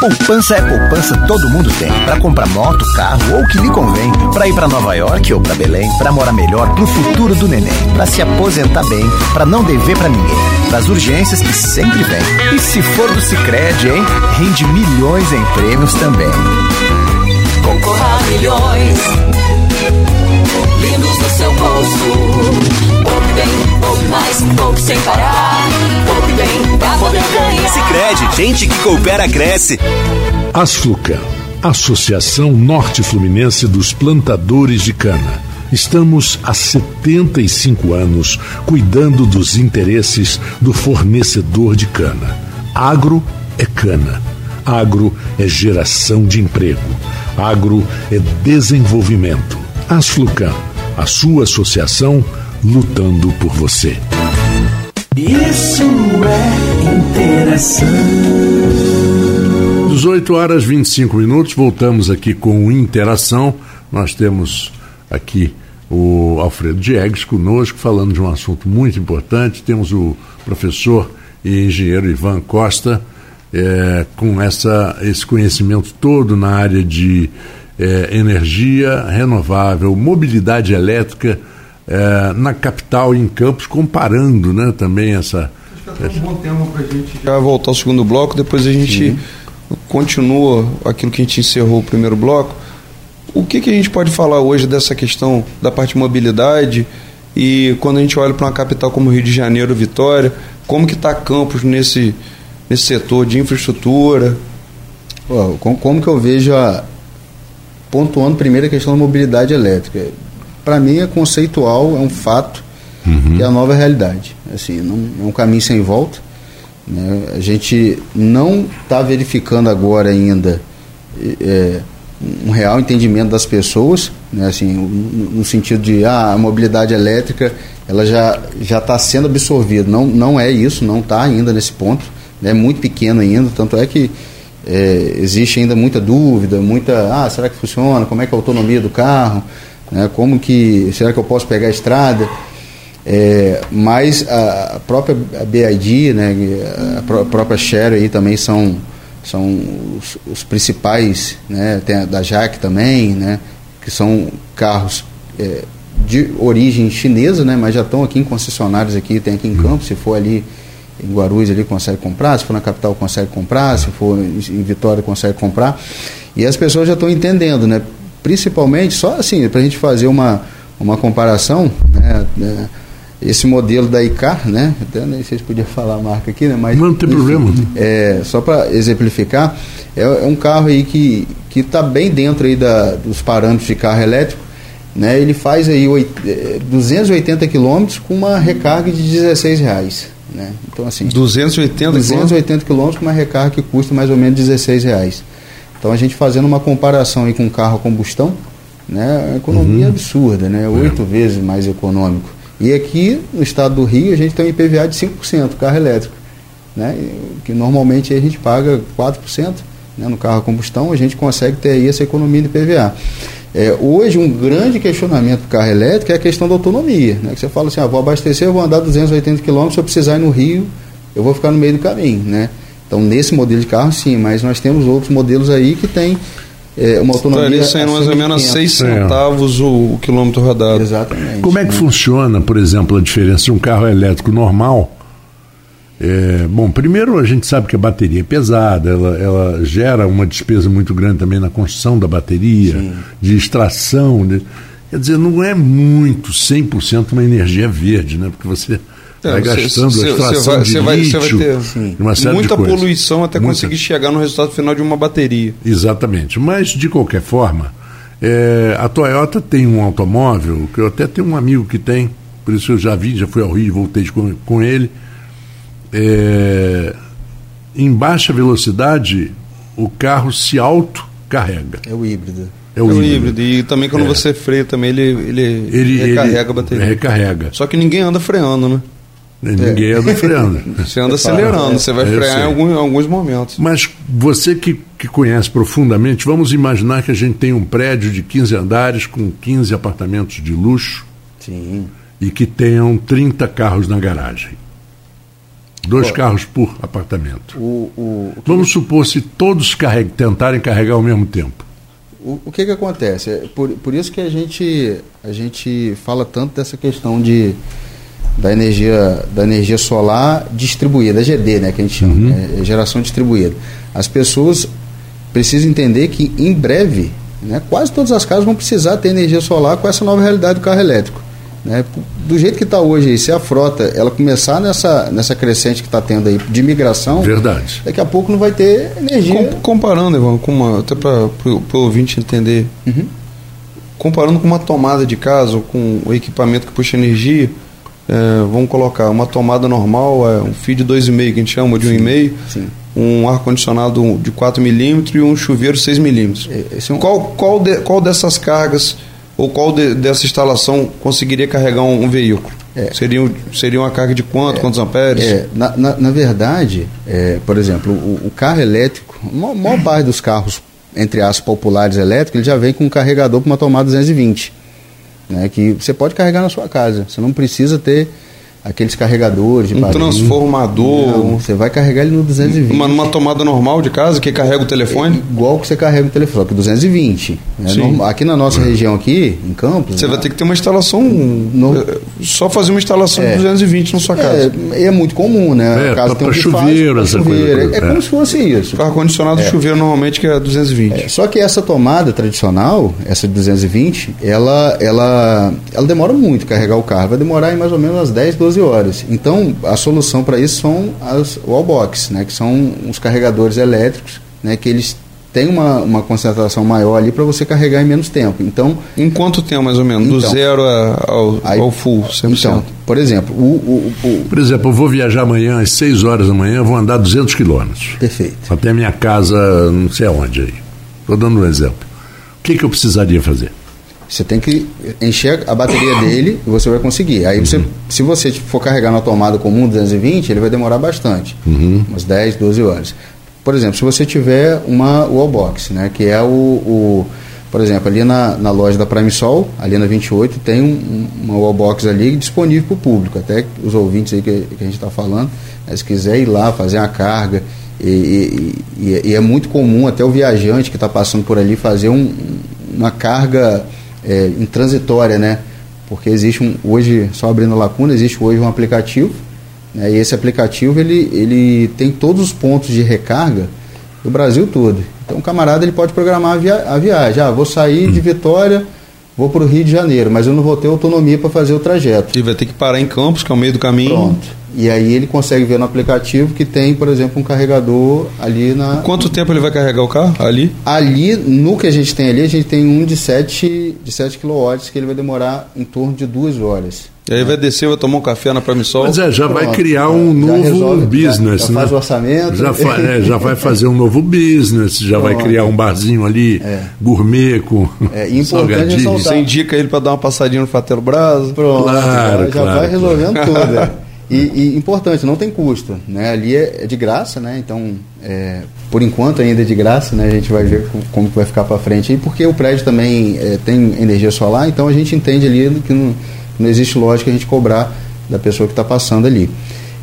Poupança é poupança, todo mundo tem. Para comprar moto, carro ou o que lhe convém. Para ir para Nova York ou para Belém. Para morar melhor pro futuro do neném. Para se aposentar bem. Para não dever para ninguém. Para as urgências que sempre vem. E se for do Cicred, hein? Rende milhões em prêmios também. Concorra a milhões. Lindos no seu bolso. Poupe mais, poupe sem parar. Poupe bem, pra poder ganhar. Sicredi, gente que coopera cresce. Asflucan, Associação Norte Fluminense dos Plantadores de Cana. Estamos há 75 anos cuidando dos interesses do fornecedor de cana. Agro é cana. Agro é geração de emprego. Agro é desenvolvimento. Asflucan, a sua associação lutando por você. Isso é interação. 18 horas 25 minutos, voltamos aqui com Interação. Nós temos aqui o Alfredo Diegues conosco, falando de um assunto muito importante. Temos o professor e engenheiro Ivan Costa, é, com essa, esse conhecimento todo na área de é, energia renovável, mobilidade elétrica é, na capital e em Campos, comparando né, também essa. Acho que é um bom tema para a gente já voltar ao segundo bloco, depois a gente Sim. continua aquilo que a gente encerrou o primeiro bloco. O que, que a gente pode falar hoje dessa questão da parte de mobilidade e quando a gente olha para uma capital como Rio de Janeiro, Vitória, como que está Campos nesse, nesse setor de infraestrutura? como, como que eu vejo a, pontuando primeiro a questão da mobilidade elétrica. Para mim é conceitual, é um fato, uhum. é a nova realidade. Assim, não, é um caminho sem volta. Né? A gente não está verificando agora ainda é, um real entendimento das pessoas, né? assim, no, no sentido de ah, a mobilidade elétrica ela já já está sendo absorvida. Não, não é isso, não está ainda nesse ponto. É muito pequeno ainda, tanto é que é, existe ainda muita dúvida, muita, ah, será que funciona? Como é que é a autonomia do carro? Né? Como que, será que eu posso pegar a estrada? É, mas a, própria BID, né, a, pró própria Share aí também são, são os, os principais, né, tem a da JAC também, né, que são carros é, de origem chinesa, né, mas já estão aqui em concessionários aqui, tem aqui em Campos, se for ali em Guarulhos ali consegue comprar, se for na capital consegue comprar, se for em Vitória consegue comprar. E as pessoas já estão entendendo, né? Principalmente, só assim, para a gente fazer uma, uma comparação, né? É, esse modelo da ICAR, né? Até nem sei se podia falar a marca aqui, né? Mas, não tem problema. É, só para exemplificar, é, é, um carro aí que está bem dentro aí da, dos parâmetros de carro elétrico, né, ele faz aí oit- eh, 280 quilômetros com uma recarga de 16 reais. Né? Então, assim, 280 280 quilômetros com uma recarga que custa mais ou menos 16 reais. Então a gente fazendo uma comparação aí com um carro a combustão, né, a economia é absurda, né, oito vezes mais econômico. E aqui no estado do Rio a gente tem um IPVA de 5% carro elétrico, né, que normalmente a gente paga 4%, né, no carro a combustão a gente consegue ter aí essa economia de IPVA. É, hoje um grande questionamento do carro elétrico é a questão da autonomia, né, que você fala assim, ah, vou abastecer, eu vou andar 280 km, se eu precisar ir no Rio, eu vou ficar no meio do caminho, né? Então, nesse modelo de carro, sim, mas nós temos outros modelos aí que tem é, uma autonomia. Estaria saindo mais ou de menos 500. 6 centavos o, o quilômetro rodado. Exatamente. Como é que funciona, por exemplo, a diferença de um carro elétrico normal? É, bom, primeiro a gente sabe que a bateria é pesada, ela, ela gera uma despesa muito grande também na construção da bateria, de extração. né? Quer dizer, não é muito 100% uma energia verde, né? Porque você É, vai gastando você- a extração você vai- de vai- você vai lítio, ter uma série Muita poluição até Muita. conseguir chegar no resultado final de uma bateria. Exatamente. Mas, de qualquer forma, é, a Toyota tem um automóvel, que eu até tenho um amigo que tem, por isso eu já vi, já fui ao Rio, voltei com, com ele. É, em baixa velocidade, o carro se autocarrega. É o híbrido. É É o, o híbrido. híbrido. E também quando É. você freia também, ele, ele, Ele recarrega ele a bateria. Recarrega. Só que ninguém anda freando, né? Ninguém anda freando. Você anda acelerando, é. você vai É, frear em em alguns momentos. Mas você que, que conhece profundamente, vamos imaginar que a gente tem um prédio de 15 andares com 15 apartamentos de luxo Sim. e que tenham 30 carros na garagem. Dois Ó. carros por apartamento. O, o, o que- Vamos supor se todos carreg- tentarem carregar ao mesmo tempo. O, o que que acontece? É por, por isso que a gente, a gente fala tanto dessa questão de, da, energia, da energia solar distribuída, a GD, né, que a gente chama, é, é geração distribuída. As pessoas precisam entender que em breve, né, quase todas as casas vão precisar ter energia solar com essa nova realidade do carro elétrico. Né? Do jeito que está hoje, aí, se a frota ela começar nessa, nessa crescente que está tendo aí de migração, Verdade. daqui a pouco não vai ter energia. Com- comparando, Ivan, com uma, até para o ouvinte entender, Uhum. comparando com uma tomada de casa ou com o equipamento que puxa energia, é, vamos colocar uma tomada normal, é, um de 2,5 que a gente chama de 1,5, sim. um ar-condicionado de 4 milímetros e um chuveiro 6 milímetros. É, é um- Qual, qual, de- qual dessas cargas ou qual de- dessa instalação conseguiria carregar um, um veículo? É. Seria, um- seria uma carga de quanto? quantos amperes? É, na, na, na verdade, é, por exemplo, o, o carro elétrico, a maior, maior parte dos carros, entre aspas, populares elétricos, ele já vem com um carregador para uma tomada 220. Né, que você pode carregar na sua casa. Você não precisa ter aqueles carregadores de Um barulho. transformador, Não, você vai carregar ele no 220. Uma, numa tomada normal de casa que carrega o telefone? Igual que você carrega o telefone, que é 220. né? Normal- Aqui na nossa região aqui, em Campos... Você né, vai ter que ter uma instalação. No- eh, Só fazer uma instalação É. de 220 na sua casa. É, é muito comum, né? É, A casa pra- tem um pra que faz, chuveiro, essa chuveiro. coisa É, é como é. se fosse isso. Ar-condicionado É. chuveiro normalmente que é 220. É, só que essa tomada tradicional, essa de 220, ela, ela, ela demora muito carregar o carro. Vai demorar em mais ou menos umas 10, 12 horas. Então, a solução para isso são as wallbox, né? Que são os carregadores elétricos, né? Que eles têm uma, uma concentração maior ali para você carregar em menos tempo. Então, Em quanto tempo, mais ou menos? Do Então. zero a- ao, Aí- ao full, 100%. então por exemplo, o, o, o- Por exemplo, eu vou viajar amanhã às 6 horas da manhã, vou andar 200 quilômetros. Perfeito. Até a minha casa, não sei aonde aí. Estou dando um exemplo. O que, que eu precisaria fazer? Você tem que encher a bateria dele e você vai conseguir. Aí você, se você for carregar na tomada comum 220, ele vai demorar bastante. Umas 10, 12 horas. Por exemplo, se você tiver uma wallbox, né, que é o, o- por exemplo, ali na, na loja da Prime Sol, ali na 28, tem um- um- uma wallbox ali disponível para o público. Até os ouvintes aí que, que a gente está falando, né, se quiser ir lá fazer a carga. E, e- e- e é muito comum até o viajante que está passando por ali fazer um- uma carga é, intransitória, né? Porque existe um, hoje, só abrindo a lacuna, existe hoje um aplicativo, né? e esse aplicativo ele, ele tem todos os pontos de recarga do Brasil todo. Então o camarada ele pode programar a, via, a viagem. Ah, vou sair de Vitória vou para o Rio de Janeiro, mas eu não vou ter autonomia para fazer o trajeto. E vai ter que parar em Campos, que é o meio do caminho. Pronto. E aí ele consegue ver no aplicativo que tem, por exemplo, um carregador ali na. Quanto tempo ele vai carregar o carro ali? Ali, no que a gente tem ali, a gente tem um de 7, de 7 kW que ele vai demorar em torno de duas horas. E aí vai descer, vai tomar um café na Pramisol. Mas é, já vai Pronto, criar um já novo resolve, business, já- já né? faz o orçamento. Já, fa- é, já vai fazer um novo business, já vai Pronto. criar um barzinho ali, gourmet com É, e importante ressaltar- Você indica ele para dar uma passadinha no Fatelo Brasa. Pronto, Claro, já, já claro, vai claro. resolvendo tudo. é. E, e importante, não tem custo. Né? Ali é, é de graça, né? Então, é, por enquanto ainda é de graça, né? A gente vai ver co- como que vai ficar para frente aí, porque o prédio também é, tem energia solar, então a gente entende ali que não, não existe lógica a gente cobrar da pessoa que está passando ali.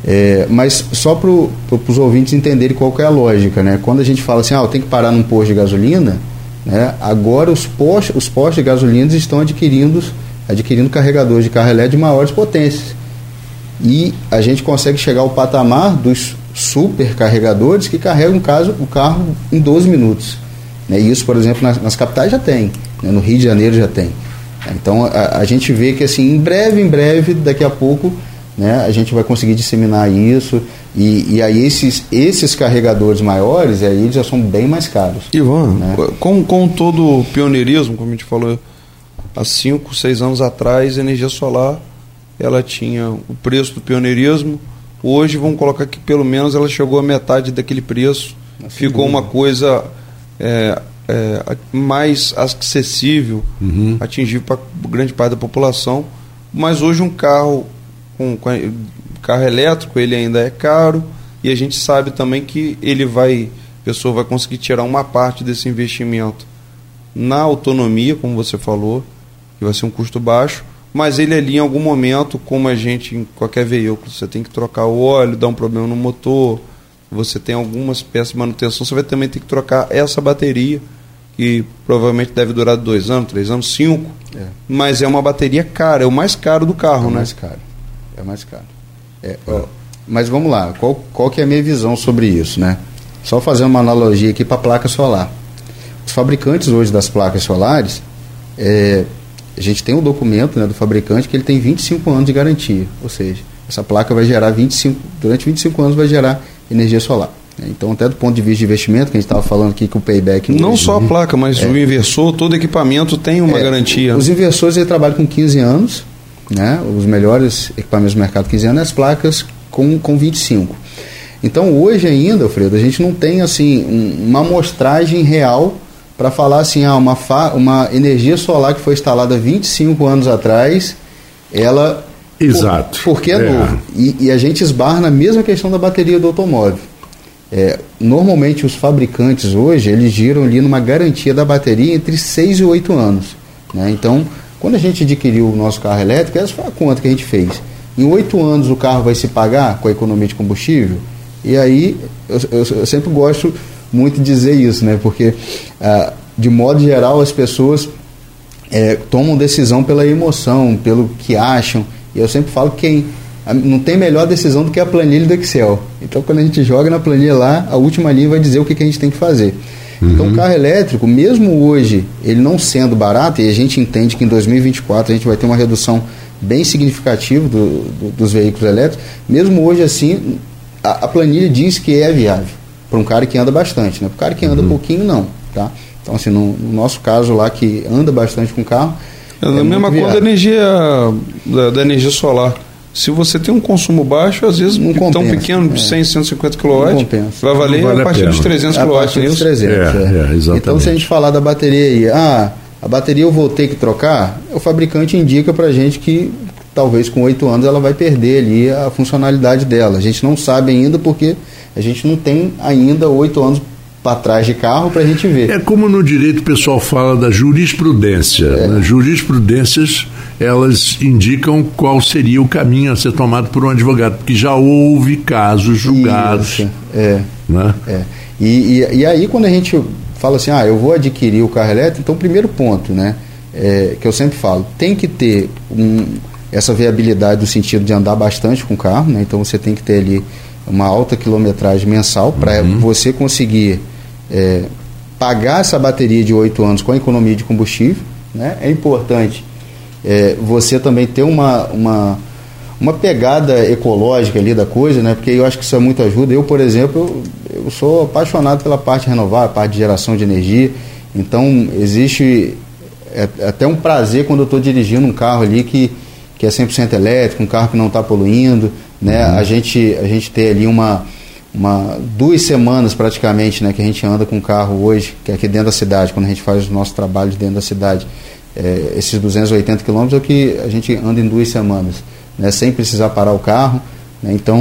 É, mas só para os ouvintes entenderem qual é a lógica, né? Quando a gente fala assim, ah, tenho que parar num posto de gasolina, né? Agora os postos, os postos de gasolina estão adquirindo, adquirindo carregadores de carro elétrico de maiores potências. E a gente consegue chegar ao patamar dos supercarregadores que carregam caso, o carro em 12 minutos. Né? Isso, por exemplo, nas, nas capitais já tem, né? no Rio de Janeiro já tem. Então a, a gente vê que assim, em breve, em breve, daqui a pouco, né, a gente vai conseguir disseminar isso. E, e aí esses, esses carregadores maiores, aí eles já são bem mais caros. Ivan, Né? com, com todo o pioneirismo, como a gente falou há 5, 6 anos atrás, a energia solar ela tinha o preço do pioneirismo. Hoje, vamos colocar que pelo menos ela chegou a metade daquele preço. Ficou uma coisa é, é, mais acessível, atingível para grande parte da população. Mas hoje um carro com, com carro elétrico ele ainda é caro. E a gente sabe também que ele vai a pessoa vai conseguir tirar uma parte desse investimento na autonomia, como você falou, que vai ser um custo baixo, mas ele ali em algum momento, como a gente em qualquer veículo, você tem que trocar o óleo, dá um problema no motor, você tem algumas peças de manutenção, você vai também ter que trocar essa bateria, que provavelmente deve durar dois anos, três anos, cinco, É. mas é uma bateria cara, é o mais caro do É carro, né? mais caro. É mais caro. É, ó, mas vamos lá, qual, qual que é a minha visão sobre isso, né? Só fazer uma analogia aqui para a placa solar. Os fabricantes hoje das placas solares, é, a gente tem um documento né, do fabricante que ele tem 25 anos de garantia, ou seja, essa placa vai gerar 25, durante 25 anos vai gerar energia solar. Né? Então, até do ponto de vista de investimento, que a gente estava falando aqui que o payback... Não hoje, só a né? placa, mas o inversor, todo equipamento tem uma É, garantia. Os inversores trabalham com 15 anos, né? Os melhores equipamentos do mercado 15 anos, e as placas com, com 25. Então hoje ainda, Alfredo, a gente não tem assim um- uma amostragem real para falar assim, ah, uma, fa- uma energia solar que foi instalada 25 anos atrás, ela Exato. por- porque é, É. novo. E, e a gente esbarra na mesma questão da bateria do automóvel. É, normalmente os fabricantes hoje eles giram ali numa garantia da bateria entre 6 e 8 anos. né? Então, quando a gente adquiriu o nosso carro elétrico, essa foi a conta que a gente fez. Em 8 anos o carro vai se pagar com a economia de combustível? E aí, eu, eu- eu sempre gosto muito de dizer isso, né? porque ah, de modo geral as pessoas é, tomam decisão pela emoção, pelo que acham. E eu sempre falo que quem não tem melhor decisão do que a planilha do Excel. Então, quando a gente joga na planilha lá, a última linha vai dizer o que, que a gente tem que fazer. Então, o carro elétrico, mesmo hoje, ele não sendo barato, e a gente entende que em 2024 a gente vai ter uma redução bem significativa do- do- dos veículos elétricos, mesmo hoje assim, a, a planilha diz que é viável para um cara que anda bastante, né? Para o cara que anda pouquinho, não, tá? Então, assim, no, no nosso caso lá, que anda bastante com carro, É a muito mesma coisa da energia, da, da energia solar. Se você tem um consumo baixo, às vezes Não tão compensa, pequeno, de é. 100, 150 Não kW, compensa. vai valer Não vale a a partir pena. dos 300 a kW. partir dos isso? 300. É, é, exatamente. Então, se a gente falar da bateria aí, ah, a bateria eu vou ter que trocar, o fabricante indica pra gente que talvez com 8 anos ela vai perder ali a funcionalidade dela. A gente não sabe ainda porque a gente não tem ainda 8 anos para trás de carro para a gente ver. É como no direito o pessoal fala da jurisprudência. É. Né? Jurisprudências, elas indicam qual seria o caminho a ser tomado por um advogado, porque já houve casos julgados. Isso, é. Né? É. E, e, e aí quando a gente fala assim, ah, eu vou adquirir o carro elétrico, então o primeiro ponto, né, é, que eu sempre falo, tem que ter um, essa viabilidade no sentido de andar bastante com o carro, né, então você tem que ter ali uma alta quilometragem mensal para você conseguir é, pagar essa bateria de 8 anos com a economia de combustível, né? É importante é, você também ter uma, uma, uma pegada ecológica ali da coisa, né? Porque eu acho que isso é muito ajuda. Eu, por exemplo, eu, eu sou apaixonado pela parte renovável, parte de geração de energia. Então, existe é, é até um prazer quando eu estou dirigindo um carro ali que, que é 100% elétrico, um carro que não está poluindo, né? Uhum. A, gente, a gente ter ali uma uma, duas semanas praticamente né, que a gente anda com o carro hoje, que é aqui dentro da cidade, quando a gente faz os nossos trabalhos dentro da cidade. É, esses 280 quilômetros é o que a gente anda em duas semanas, né, sem precisar parar o carro. Né, então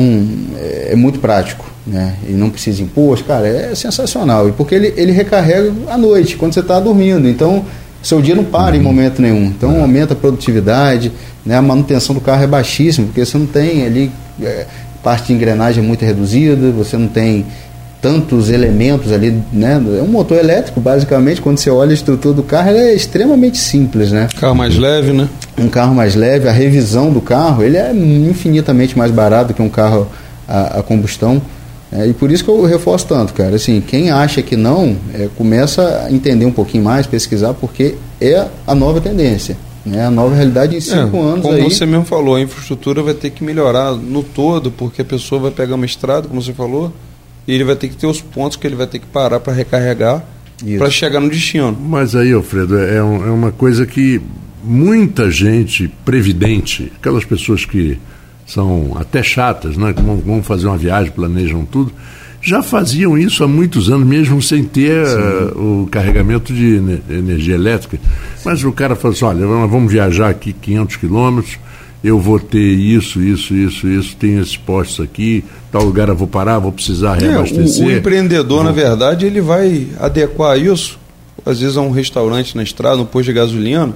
é, é, muito prático. Né, e não precisa imposto, cara, é sensacional. E porque ele, ele recarrega à noite, quando você está dormindo. Então seu dia não para uhum. em momento nenhum. Então aumenta a produtividade, né, a manutenção do carro é baixíssima, porque você não tem ali. É, parte de engrenagem é muito reduzida, você não tem tantos elementos ali, né? É um motor elétrico, basicamente, quando você olha a estrutura do carro, é extremamente simples, né? Carro mais leve, né? Um carro mais leve, a revisão do carro, ele é infinitamente mais barato que um carro a, a combustão. É, e por isso que eu reforço tanto, cara. Assim, quem acha que não, é, começa a entender um pouquinho mais, pesquisar, porque é a nova tendência. Né? A nova realidade em cinco é, anos. Como aí... você mesmo falou, a infraestrutura vai ter que melhorar no todo, porque a pessoa vai pegar uma estrada, como você falou, e ele vai ter que ter os pontos que ele vai ter que parar para recarregar para chegar no destino. Mas aí, Alfredo, é, um, é uma coisa que muita gente previdente, aquelas pessoas que são até chatas, né, vão fazer uma viagem, planejam tudo, já faziam isso há muitos anos, mesmo sem ter uh, o carregamento de energia elétrica. Mas o cara falou assim: olha, vamos viajar aqui 500 quilômetros, eu vou ter isso, isso, isso, isso, tem esses postos aqui, tal lugar eu vou parar, vou precisar reabastecer. É, o, o, empreendedor, vou... na verdade, ele vai adequar isso, às vezes a um restaurante na estrada, um posto de gasolina,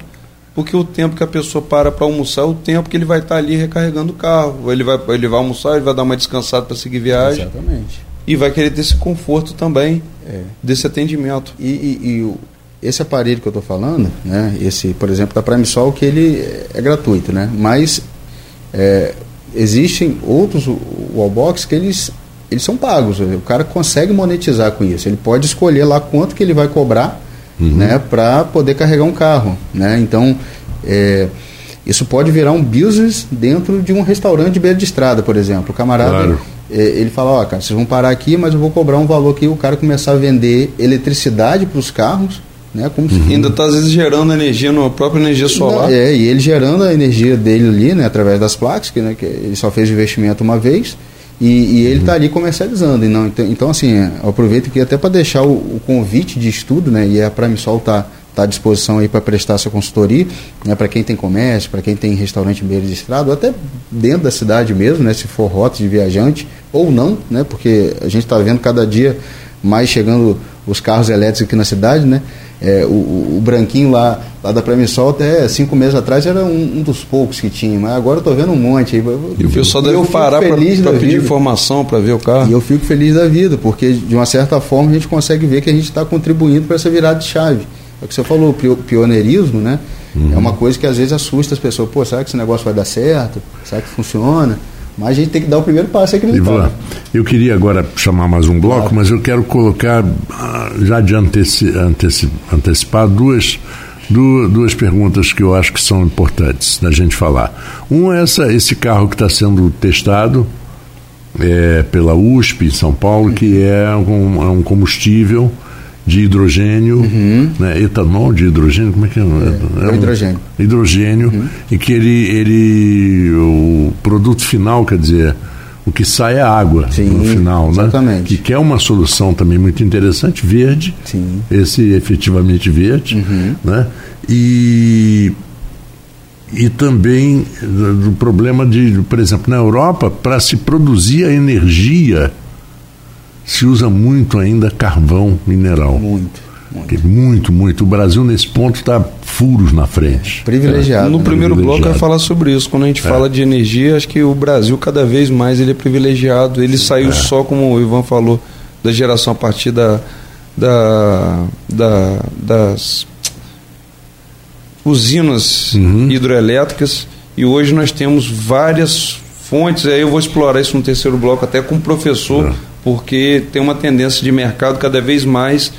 porque o tempo que a pessoa para para almoçar é o tempo que ele vai estar ali recarregando o carro. Ele vai, ele vai almoçar, ele vai dar uma descansada para seguir viagem. Exatamente e vai querer ter esse conforto também é. desse atendimento. E, e, e, esse aparelho que eu estou falando, né, esse, por exemplo, da Prime Sol, que ele é gratuito, né, mas é, existem outros wallbox que eles, eles são pagos. O cara consegue monetizar com isso. Ele pode escolher lá quanto que ele vai cobrar uhum. né, para poder carregar um carro. Né? Então, é, isso pode virar um business dentro de um restaurante de beira de estrada, por exemplo. O camarada claro. É, ele fala, ó, cara, vocês vão parar aqui, mas eu vou cobrar um valor que o cara começar a vender eletricidade para os carros, né? Como uhum. se... Ainda está às vezes gerando energia na própria energia solar. É, e ele gerando a energia dele ali, né, através das placas, que, né, que ele só fez investimento uma vez, e, e ele está uhum. ali comercializando. E não, então, então, assim, eu aproveito aqui até para deixar o, o, convite de estudo, né? E a Prime Sol está está à disposição aí para prestar essa consultoria, né, para quem tem comércio, para quem tem restaurante meio de estrada, ou até dentro da cidade mesmo, né, se for rota de viajante, ou não, né, porque a gente está vendo cada dia mais chegando os carros elétricos aqui na cidade, né, é, o, o, branquinho lá, lá da Premissol até cinco meses atrás era um, um, dos poucos que tinha, mas agora eu tô vendo um monte aí. E o pessoal deve parar para pedir informação para ver o carro. E eu fico feliz da vida, porque de uma certa forma a gente consegue ver que a gente está contribuindo para essa virada de chave. É o que você falou, o pioneirismo, né? Uhum. É uma coisa que às vezes assusta as pessoas. Pô, será que esse negócio vai dar certo? Será que funciona? Mas a gente tem que dar o primeiro passo aqui no Eu queria agora chamar mais um bloco, claro. mas eu quero colocar, ah, já de anteci, anteci, antecipar, duas, duas, duas perguntas que eu acho que são importantes da gente falar. Um é essa, esse carro que está sendo testado é, pela USP em São Paulo, que é um, é um combustível de hidrogênio, uhum. né, etanol de hidrogênio, como é que é? é, é, é hidrogênio. Hidrogênio, uhum. e que ele, ele, o produto final, quer dizer, o que sai é água Sim, no final, né? exatamente. né? Que é uma solução também muito interessante, verde, Sim. esse efetivamente verde, uhum. né? E e também do problema de, por exemplo, na Europa, para se produzir a energia se usa muito ainda carvão mineral. Muito. Muito. muito, muito. O Brasil, nesse ponto, está furos na frente. Privilegiado. É. No né? primeiro bloco, eu ia falar sobre isso. Quando a gente é. fala de energia, acho que o Brasil, cada vez mais, ele é privilegiado. Ele saiu é. só, como o Ivan falou, da geração a partir da, da, da das usinas uhum. hidroelétricas. E hoje nós temos várias fontes. Aí eu vou explorar isso no terceiro bloco, até com o professor é porque tem uma tendência de mercado cada vez mais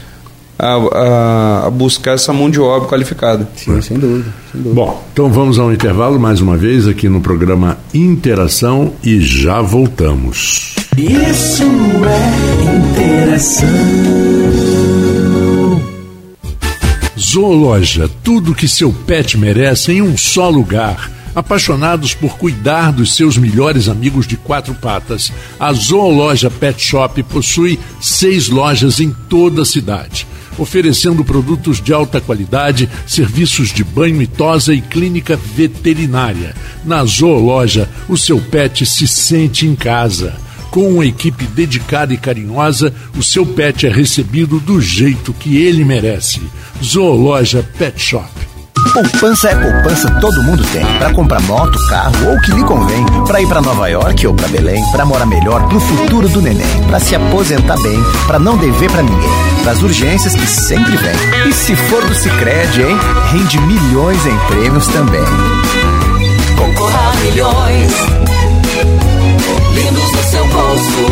a, a, a buscar essa mão de obra qualificada. Sim, sem dúvida, sem dúvida. Bom, então vamos ao intervalo mais uma vez aqui no programa Interação e já voltamos. Isso é interação. Zoologia, tudo que seu pet merece em um só lugar. Apaixonados por cuidar dos seus melhores amigos de quatro patas, a Zoologia Pet Shop possui seis lojas em toda a cidade, oferecendo produtos de alta qualidade, serviços de banho e tosa e clínica veterinária. Na Zoologia, o seu pet se sente em casa. Com uma equipe dedicada e carinhosa, o seu pet é recebido do jeito que ele merece. Zoologia Pet Shop. Poupança é poupança, todo mundo tem. Para comprar moto, carro ou o que lhe convém. Para ir para Nova York ou para Belém. Para morar melhor pro futuro do neném. Para se aposentar bem. Para não dever para ninguém. Para as urgências que sempre vem. E se for do Sicredi, hein? Rende milhões em prêmios também. Concorra milhões. Lindos no seu bolso.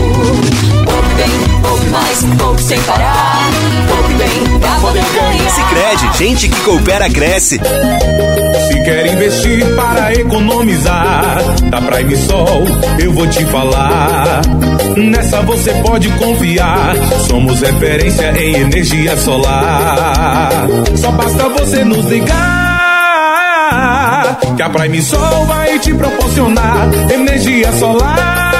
Poupe bem, poupe mais, poupe sem parar. Poupe bem pra poder ganhar. Sicredi, gente que coopera cresce. Se quer investir para economizar, da Prime Sol eu vou te falar. Nessa você pode confiar. Somos referência em energia solar. Só basta você nos ligar. Que a Prime Sol vai te proporcionar energia solar.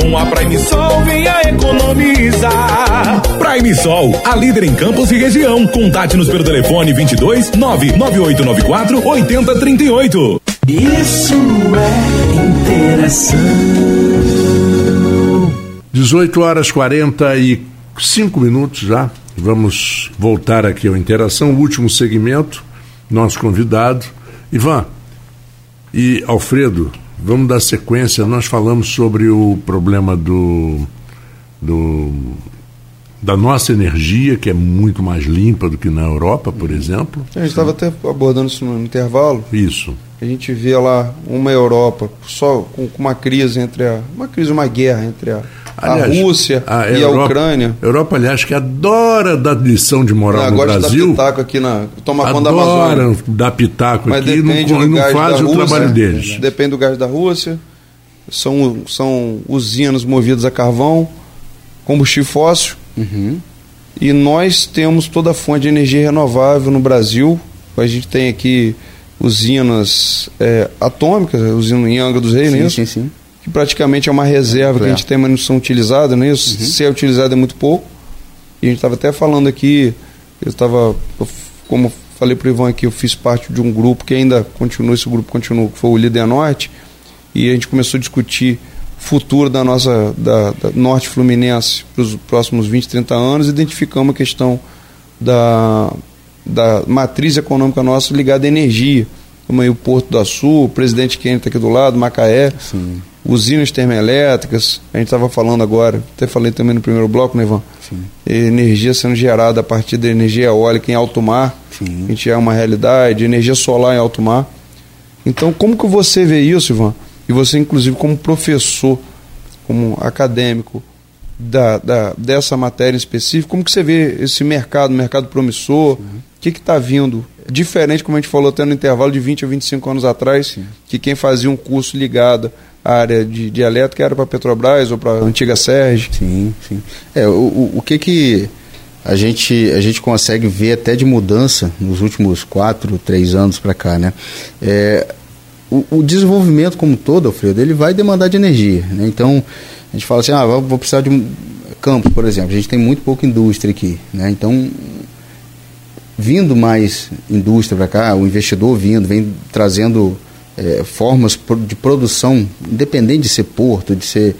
Com a Prime Sol venha economizar. Prime Sol, a líder em campos e região. Contate-nos pelo telefone 22 99894 8038. Isso é interação. 18 horas 45 minutos já. Vamos voltar aqui ao Interação, o último segmento, nosso convidado, Ivan e Alfredo. Vamos dar sequência. Nós falamos sobre o problema do, do da nossa energia, que é muito mais limpa do que na Europa, por exemplo. A gente estava até abordando isso no intervalo. Isso. A gente vê lá uma Europa só com, com uma crise entre a. uma crise, uma guerra entre a, Aliás, a Rússia a e Europa- a Ucrânia. Europa, aliás, que adora dar lição de moral no Agora está Brasil. pitaco aqui na. Toma conta da Amazônia. Adoram dar pitaco Mas aqui e não, não fazem o Rússia, trabalho deles. Depende do gás da Rússia. São, são usinas movidas a carvão, combustível fóssil. Uhum. E nós temos toda a fonte de energia renovável no Brasil. A gente tem aqui usinas é, atômicas, usina em Angra dos Reis, é Sim, isso? sim, sim. Que praticamente é uma reserva que a gente tem, mas não são utilizadas, não é isso? Se é utilizada é muito pouco. E a gente estava até falando aqui, eu estava, como falei para o Ivan aqui, eu fiz parte de um grupo que ainda continua, esse grupo continua, que foi o Líder Norte, e a gente começou a discutir o futuro da nossa, da, da Norte Fluminense para os próximos 20, 30 anos, identificamos a questão da, da matriz econômica nossa ligada à energia, como aí o Porto do Açu, o Presidente Kennedy está aqui do lado, Macaé, Sim. Usinas termoelétricas, a gente estava falando agora, até falei também no primeiro bloco, né, Ivan? Sim. Energia sendo gerada a partir da energia eólica em alto mar, Sim. a gente é uma realidade, energia solar em alto mar. Então, como que você vê isso, Ivan? E você, inclusive, como professor, como acadêmico da, da, dessa matéria em específico, como que você vê esse mercado, mercado promissor? O que está vindo? Diferente, como a gente falou até no intervalo de 20 a 25 anos atrás, que quem fazia um curso ligado área de, de elétrica era para Petrobras ou para a antiga Serge. Sim, sim. É, o, o, que que a gente, a gente consegue ver até de mudança nos últimos quatro, três anos para cá, né? É, o, o desenvolvimento como todo, Alfredo, ele vai demandar de energia, né? Então, a gente fala assim, ah, vou vou precisar de um campo, por exemplo. A gente tem muito pouca indústria aqui, né? Então, vindo mais indústria para cá, o investidor vindo, vem trazendo eh, formas de produção, independente de ser porto, de ser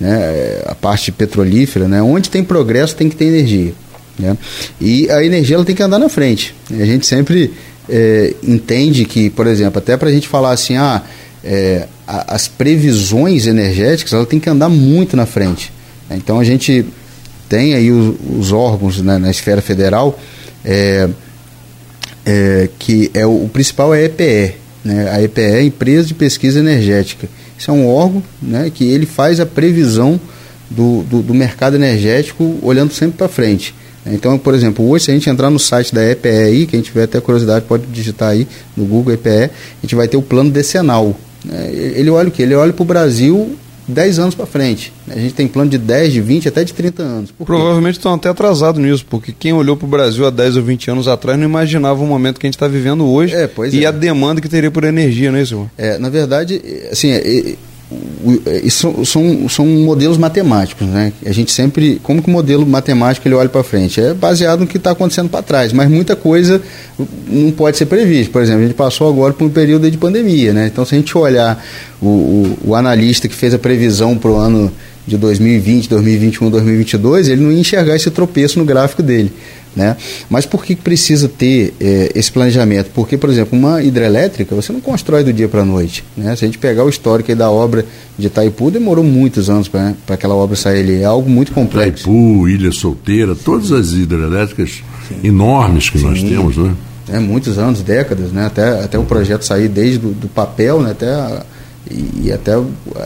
né, a parte petrolífera, né, onde tem progresso tem que ter energia. Né? E a energia ela tem que andar na frente. A gente sempre eh, entende que, por exemplo, até para a gente falar assim, ah, eh, a- as previsões energéticas ela tem que andar muito na frente. Então a gente tem aí os, os órgãos né, na esfera federal é, é, que é o, o principal é a EPE, né? A EPE Empresa de Pesquisa Energética. Isso é um órgão né, que ele faz a previsão do, do, do mercado energético olhando sempre para frente. Então, por exemplo, hoje se a gente entrar no site da EPE aí, quem tiver até curiosidade pode digitar aí no Google EPE, a gente vai ter o plano decenal. né? Ele olha o que? Ele olha para o Brasil 10 anos para frente. A gente tem plano de 10, de 20, até de 30 anos. Provavelmente estão até atrasados nisso, porque quem olhou para o Brasil há 10 ou 20 anos atrás não imaginava o momento que a gente está vivendo hoje É, pois e é. a demanda que teria por energia, não é isso, irmão? É, na verdade, assim, é, o- isso são, são modelos matemáticos, né? A gente sempre, como que o modelo matemático ele olha para frente? É baseado no que está acontecendo para trás, mas muita coisa não pode ser prevista. Por exemplo, a gente passou agora por um período de pandemia, né? Então, se a gente olhar o, o, o analista que fez a previsão para o ano de 2020, 2021, 2022, ele não ia enxergar esse tropeço no gráfico dele. Né? Mas por que precisa ter eh, esse planejamento? Porque, por exemplo, uma hidrelétrica você não constrói do dia para a noite. Né? Se a gente pegar o histórico da obra de Itaipu, demorou muitos anos para aquela obra sair ali. É algo muito complexo. Itaipu, Ilha Solteira, todas as hidrelétricas enormes que nós temos, né? É, muitos anos, décadas, né? até, até o projeto sair desde do, do papel né? até a- e, e até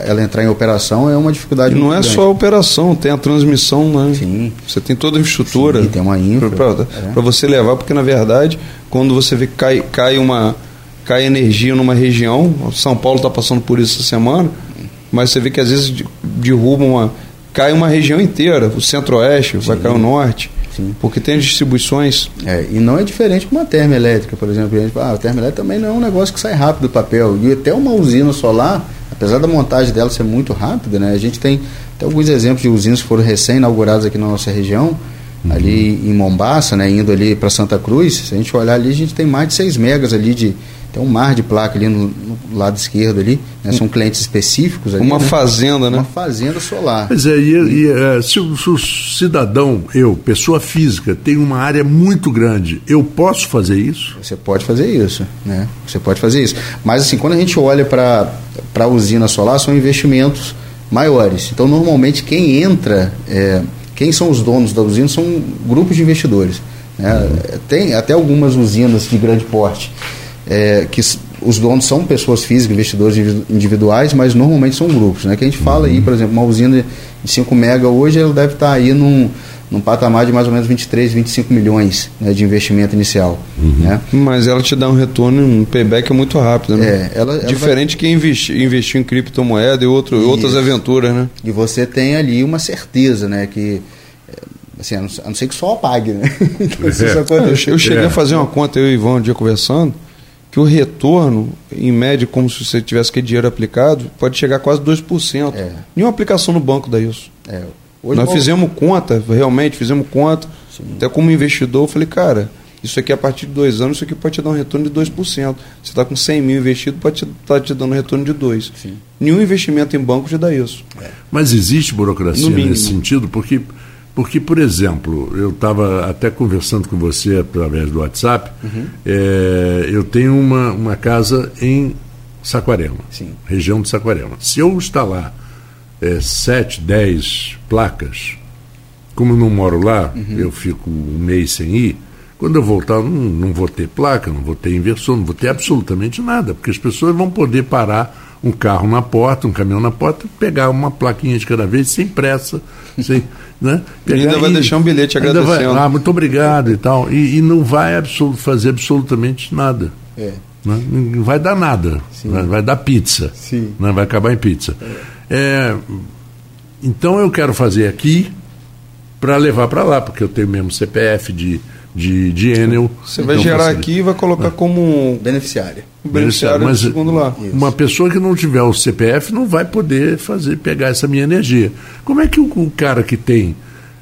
ela entrar em operação é uma dificuldade E não é grande. só a operação, tem a transmissão, né? Sim. Você tem toda a infraestrutura. Sim, tem uma infra, Para é. você levar, porque na verdade, quando você vê que cai, cai, uma, cai energia numa região, São Paulo está passando por isso essa semana, mas você vê que às vezes de- derruba uma. cai uma região inteira, o centro-oeste, vai cair o norte, Sim. porque tem as distribuições. É, e não é diferente com uma termoelétrica, por exemplo. A gente fala, ah, a termoelétrica também não é um negócio que sai rápido do papel. E até uma usina solar, apesar da montagem dela ser muito rápida, né, a gente tem até alguns exemplos de usinas que foram recém-inauguradas aqui na nossa região, ali em Mombaça, né, indo ali para Santa Cruz. Se a gente olhar ali, a gente tem mais de 6 megas ali de. Tem um mar de placa ali no, no lado esquerdo ali, né, são clientes específicos ali. Uma né? fazenda, né? Uma fazenda solar. Pois é, e, e, é, se, o, se o cidadão, eu, pessoa física, tem uma área muito grande, eu posso fazer isso? Você pode fazer isso, né? Você pode fazer isso. Mas assim, quando a gente olha para a usina solar, são investimentos maiores. Então, normalmente, quem entra, é, quem são os donos da usina são grupos de investidores. Né? Tem até algumas usinas de grande porte é, que os donos são pessoas físicas, investidores individu- individuais, mas normalmente são grupos. Né? Que a gente fala aí, por exemplo, uma usina de 5 mega hoje, ela deve estar aí num, num patamar de mais ou menos 23, 25 milhões né, de investimento inicial. Né? Mas ela te dá um retorno, um payback muito rápido, né? É, ela- ela Diferente que investi, investiu em criptomoeda e outro, outras aventuras, né? E você tem ali uma certeza, né? Que, é, assim, a não, a não ser que só apague, né? Então, É. Eu, eu cheguei É. a fazer uma conta, eu e o Ivan, um dia conversando, que o retorno, em média, como se você tivesse que dinheiro aplicado, pode chegar a quase 2%. É. Nenhuma aplicação no banco dá isso. É, hoje Nós bom, fizemos conta, realmente fizemos conta, até como investidor, eu falei, cara, isso aqui a partir de dois anos, isso aqui pode te dar um retorno de 2%. Você está com 100 mil investido, pode estar te, tá te dando um retorno de 2%. Nenhum investimento em banco te dá isso. Mas existe burocracia nesse sentido? Porque, porque por exemplo, eu estava até conversando com você através do WhatsApp, Uhum. é, eu tenho uma, uma casa em Saquarema, Sim. região de Saquarema. Se eu instalar é, 7, 10 placas, como eu não moro lá, Uhum. eu fico um mês sem ir, quando eu voltar, não, não vou ter placa, não vou ter inversor, não vou ter absolutamente nada, porque as pessoas vão poder parar um carro na porta, um caminhão na porta, pegar uma plaquinha de cada vez, sem pressa, sem, né? E ainda Pegar vai deixar um bilhete ainda vai, agradecendo. ah, muito obrigado e tal, e, e não vai fazer absolutamente nada. É. né? Não vai dar nada, vai, vai dar pizza, né? vai acabar em pizza. É, então eu quero fazer aqui para levar para lá, porque eu tenho mesmo CPF de, de, de Enel. Você vai então gerar aqui e vai colocar como um Beneficiária. beneficiário Mas segundo lá. Uma pessoa que não tiver o CPF não vai poder fazer pegar essa minha energia. Como é que o, o cara que tem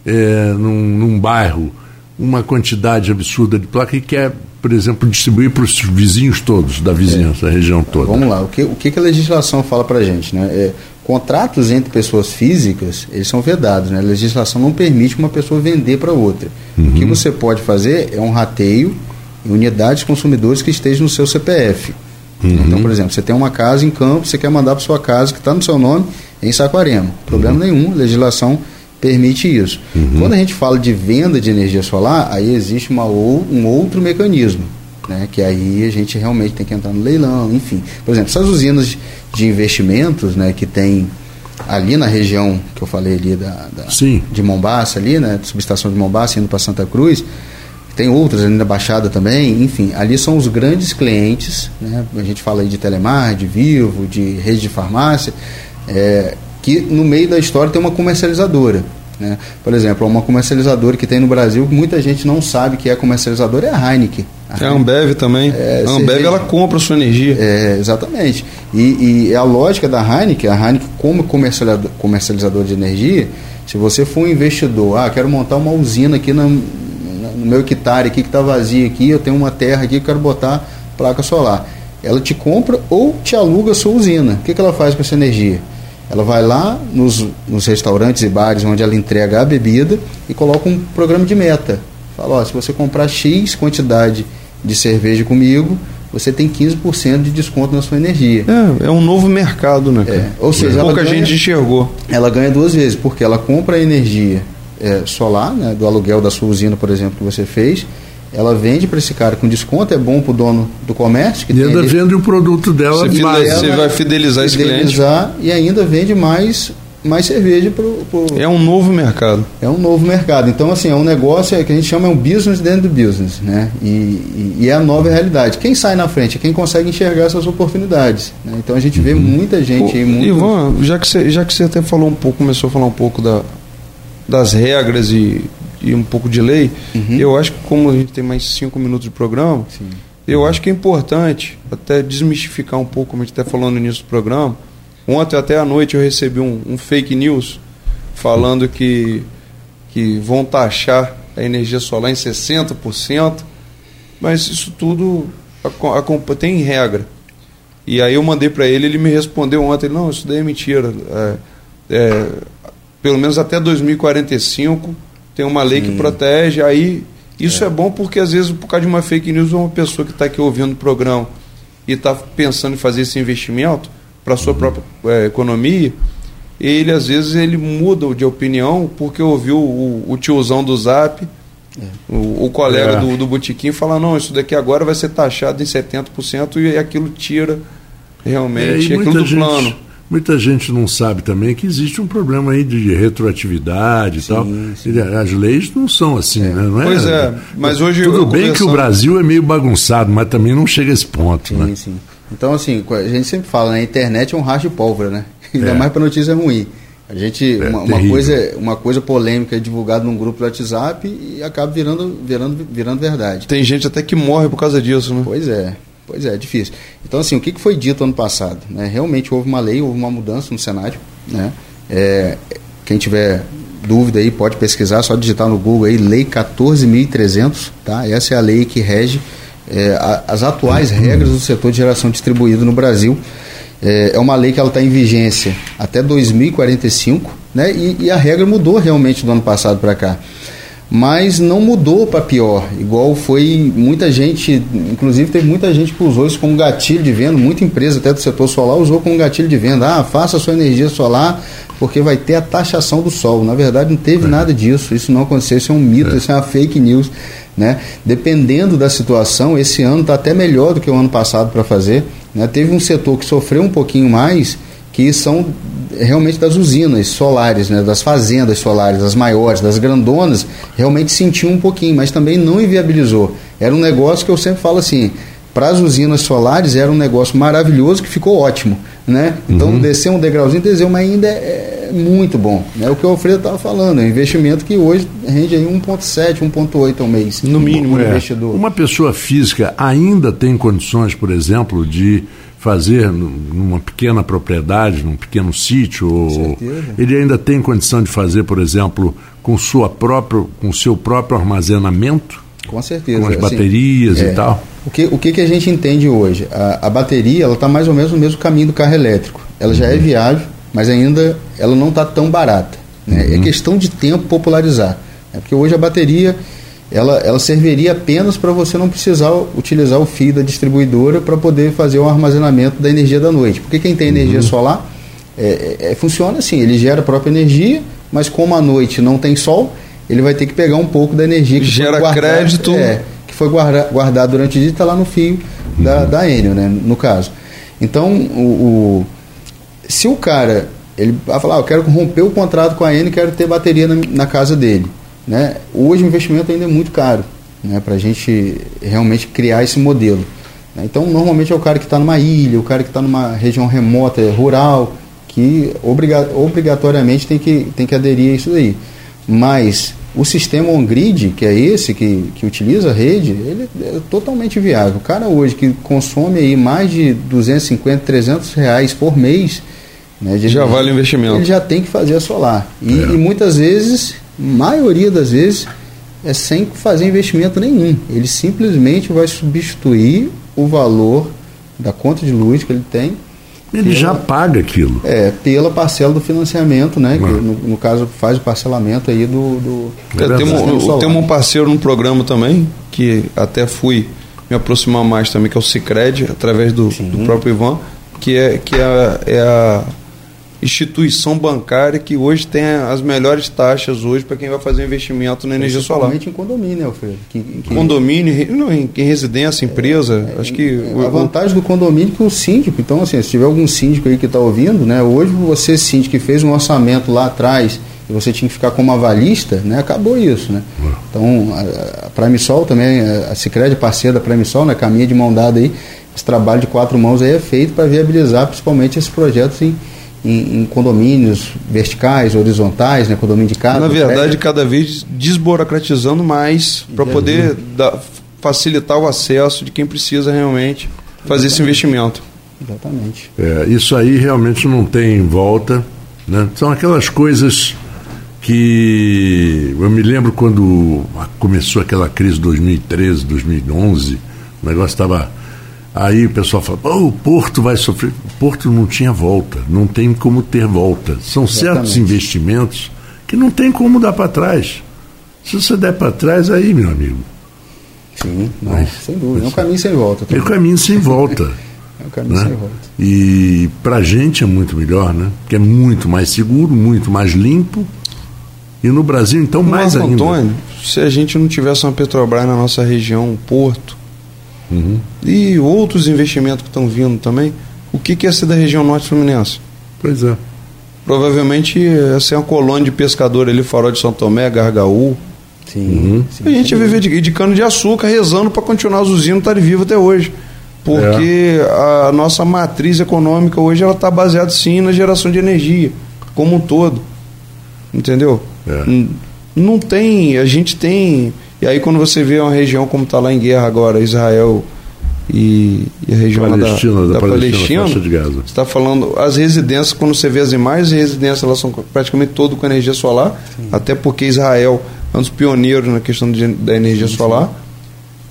é, num, num bairro uma quantidade absurda de placa e quer, por exemplo, distribuir para os vizinhos todos da vizinhança, da região toda? Vamos lá, o que, o que a legislação fala para gente? Né? É, contratos entre pessoas físicas, eles são vedados. Né? A legislação não permite uma pessoa vender para outra. O que você pode fazer é um rateio em unidades de consumidores que estejam no seu CPF. Então, por exemplo, você tem uma casa em campo, você quer mandar para sua casa que está no seu nome em Saquarema. Problema nenhum, a legislação permite isso. Quando a gente fala de venda de energia solar, aí existe uma ou, um outro mecanismo, né? que aí a gente realmente tem que entrar no leilão, enfim. Por exemplo, essas usinas de investimentos né, que tem ali na região que eu falei ali da, da Sim. de Mombaça ali, né, subestação de Mombaça indo para Santa Cruz, tem outras ali na Baixada também, enfim, ali são os grandes clientes, né, a gente fala aí de Telemar, de Vivo, de rede de farmácia, é, que no meio da história tem uma comercializadora. Né? Por exemplo, uma comercializadora que tem no Brasil, muita gente não sabe que é comercializadora, é a Heineken. É a Ambev também. É, a Ambev cerveja. ela compra a sua energia. É, exatamente. E, e a lógica da Heineken, a Heineken como comercializador, comercializador de energia, se você for um investidor, ah, quero montar uma usina aqui na- no meu hectare aqui que está vazio aqui, eu tenho uma terra aqui quero botar placa solar. Ela te compra ou te aluga a sua usina. O que, que ela faz com essa energia? Ela vai lá nos, nos restaurantes e bares onde ela entrega a bebida e coloca um programa de meta. Fala, ó, se você comprar X quantidade de cerveja comigo, você tem 15% de desconto na sua energia. É, é um novo mercado, né? É, ou seja, ela pouca ganha- gente enxergou. Ela ganha duas vezes, porque ela compra a energia é, solar, né, do aluguel da sua usina, por exemplo, que você fez, ela vende para esse cara com desconto, é bom para o dono do comércio, que E tem ainda ali- vende o produto dela Você mais. você vai fidelizar esse cliente. fidelizar e ainda vende mais, mais cerveja pro, pro- É um novo mercado. é um novo mercado. Então, assim, é um negócio que a gente chama é um business dentro do business, né? E, e- e é a nova realidade. Quem sai na frente é quem consegue enxergar essas oportunidades. né? Então, a gente vê muita gente aí, Ô, muito... Ivan, já que, você, já que você até falou um pouco, começou a falar um pouco da, das regras e, e um pouco de lei, Uhum. eu acho que como a gente tem mais cinco minutos de programa, Sim. eu acho que é importante até desmistificar um pouco, como a gente falou no início do programa. Ontem até à noite eu recebi um, um fake news falando que, que vão taxar a energia solar em 60%, mas isso tudo aco- acompa- tem regra. E aí eu mandei para ele, ele me respondeu ontem, não, isso daí é mentira. É, é, pelo menos até 2045 tem uma lei que protege, aí isso é. bom porque às vezes por causa de uma fake news uma pessoa que está aqui ouvindo o programa e está pensando em fazer esse investimento para sua própria é, economia, ele às vezes ele muda de opinião porque ouviu o, o tiozão do Zap, o, o colega É. do, do botequim falar, não, isso daqui agora vai ser taxado em 70% e aquilo tira É, realmente e aquilo do gente, plano. Muita gente não sabe também que existe um problema aí de retroatividade e tal. E As leis não são assim, né? Não é, Pois é, mas hoje Tudo eu bem que o conversando- Brasil é meio bagunçado, mas também não chega a esse ponto, né? Sim, sim. Então, assim, a gente sempre fala, né? A internet é um racho de pólvora, né? Ainda É. mais para notícia ruim. A gente, É, uma, uma coisa, uma coisa polêmica é divulgada num grupo do WhatsApp e acaba virando, virando, virando verdade. Tem gente até que morre por causa disso, né? Pois é, pois é, difícil. Então, assim, o que foi dito ano passado? né? Realmente houve uma lei, houve uma mudança no cenário. Né? É, quem tiver dúvida aí pode pesquisar, só digitar no Google aí, Lei 14.300, tá? Essa é a lei que rege é, a- as atuais regras do setor de geração distribuído no Brasil. É, é uma lei que ela está em vigência até 2045, né? E, e a regra mudou realmente do ano passado para cá mas não mudou para pior. Igual foi muita gente, inclusive teve muita gente que usou isso como gatilho de venda, muita empresa até do setor solar usou como gatilho de venda. Ah, faça a sua energia solar porque vai ter a taxação do sol. Na verdade, não teve nada disso. Isso não aconteceu, isso é um mito, isso é uma fake news. Né? Dependendo da situação, esse ano está até melhor do que o ano passado para fazer. Né? Teve um setor que sofreu um pouquinho mais, que são realmente das usinas solares, né, das fazendas solares, das maiores, das grandonas, realmente sentiu um pouquinho, mas também não inviabilizou. Era um negócio que eu sempre falo assim, para as usinas solares era um negócio maravilhoso que ficou ótimo, né? Então descer um degrauzinho, desceu, mas ainda é muito bom. Né? O que o Alfredo estava falando, é um investimento que hoje rende aí 1,7, 1,8 ao mês. No mínimo, um É, investidor. Uma pessoa física ainda tem condições, por exemplo, de fazer num- numa pequena propriedade, num pequeno sítio, ou ele ainda tem condição de fazer, por exemplo, com sua própria, com seu próprio armazenamento, Com certeza. com as assim, baterias é. e tal. O que, o que, que a gente entende hoje? A, a bateria ela está mais ou menos no mesmo caminho do carro elétrico. Ela já é viável, mas ainda ela não está tão barata. Né? É questão de tempo popularizar. É porque hoje a bateria ela, ela serviria apenas para você não precisar utilizar o fio da distribuidora para poder fazer o armazenamento da energia da noite. Porque quem tem energia solar é, é- é- funciona assim, ele gera a própria energia, mas como à noite não tem sol, ele vai ter que pegar um pouco da energia que Gera foi guardada- crédito. É, que foi guarda, guardado durante o dia e está lá no fio da, da Enel, né, no caso. Então, o, o- se o cara ele vai falar, ah, eu quero romper o contrato com a N, quero ter bateria na, na casa dele. Né? Hoje o investimento ainda é muito caro né, para a gente realmente criar esse modelo. Né? Então, normalmente é o cara que está numa ilha, o cara que está numa região remota, rural, que obriga obrigatoriamente tem que, tem que aderir a isso daí. Mas o sistema on-grid, que é esse que, que utiliza a rede, ele é totalmente viável. O cara hoje que consome aí mais de 250, 300 reais por mês, né, já energia, vale o investimento. Ele já tem que fazer a solar. E, é. e muitas vezes, maioria das vezes, é sem fazer investimento nenhum. Ele simplesmente vai substituir o valor da conta de luz que ele tem ele pela, já paga aquilo. É, pela parcela do financiamento, né? Que no, no, caso faz o parcelamento aí do. do é, temos, temos um parceiro no programa também, que até fui me aproximar mais também, que é o Cicred, através do, do próprio Ivan, que é, que é, é a instituição bancária que hoje tem as melhores taxas hoje para quem vai fazer investimento na energia solar. Principalmente em condomínio, Alfredo. Que, que... Condomínio, não, em, em residência, empresa, é, acho que... A vantagem do condomínio é que o síndico, então assim, se tiver algum síndico aí que está ouvindo, né, hoje você síndico que fez um orçamento lá atrás e você tinha que ficar como avalista, né, acabou isso, né. Então, a, a Primisol também, a Cicred parceira da Primisol, né, caminha de mão dada aí, esse trabalho de quatro mãos aí é feito para viabilizar principalmente esses projetos em em, em, condomínios verticais, horizontais, né, condomínio de casa. Na verdade, prédio. cada vez desburocratizando mais para poder dar, facilitar o acesso de quem precisa realmente fazer Exatamente. esse investimento. Exatamente. É, isso aí realmente não tem volta. Né? São aquelas coisas que eu me lembro quando começou aquela crise 2013, 2011, o negócio estava Aí o pessoal fala, oh, o Porto vai sofrer. O Porto não tinha volta, não tem como ter volta. São Exatamente. certos investimentos que não tem como dar para trás. Se você der para trás, aí, meu amigo. Sim, não, mas, sem dúvida. É um caminho sem volta. Também. É um caminho sem volta. é um caminho né? sem volta. E para a gente é muito melhor, né? Porque é muito mais seguro, muito mais limpo. E no Brasil, então, mais Marco ainda. Antônio, se a gente não tivesse uma Petrobras na nossa região, um porto, Uhum. E outros investimentos que estão vindo também. O que, que é ser da região norte fluminense? Pois é. Provavelmente essa é uma colônia de pescador ali, Farol de São Tomé, Gargaú. Sim. Uhum. sim a gente vive de, de cano de açúcar rezando para continuar as usinas estarem vivas até hoje. Porque é. a nossa matriz econômica hoje ela está baseada sim na geração de energia, como um todo. Entendeu? É. Não tem, a gente tem e aí quando você vê uma região como está lá em guerra agora, Israel e, e a região Palestina, da, da, da Palestina, Palestina você está falando, as residências, quando você vê as imagens, as residências elas são praticamente todo com energia solar, sim. até porque Israel é um dos pioneiros na questão de, da energia sim, solar. Sim.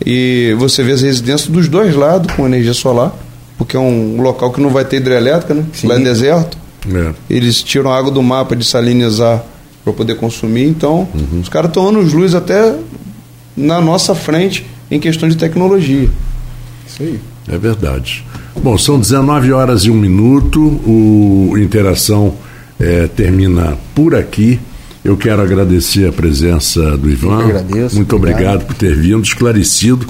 E você vê as residências dos dois lados com energia solar, porque é um local que não vai ter hidrelétrica, né? Lá é deserto. É. Eles tiram a água do mapa de salinizar para poder consumir, então uhum. os caras estão anos luz até na nossa frente em questão de tecnologia. Isso aí. É verdade. Bom, são 19 horas e um minuto, o Interação é, termina por aqui. Eu quero agradecer a presença do Ivan. Eu agradeço. Muito obrigado. obrigado por ter vindo, esclarecido.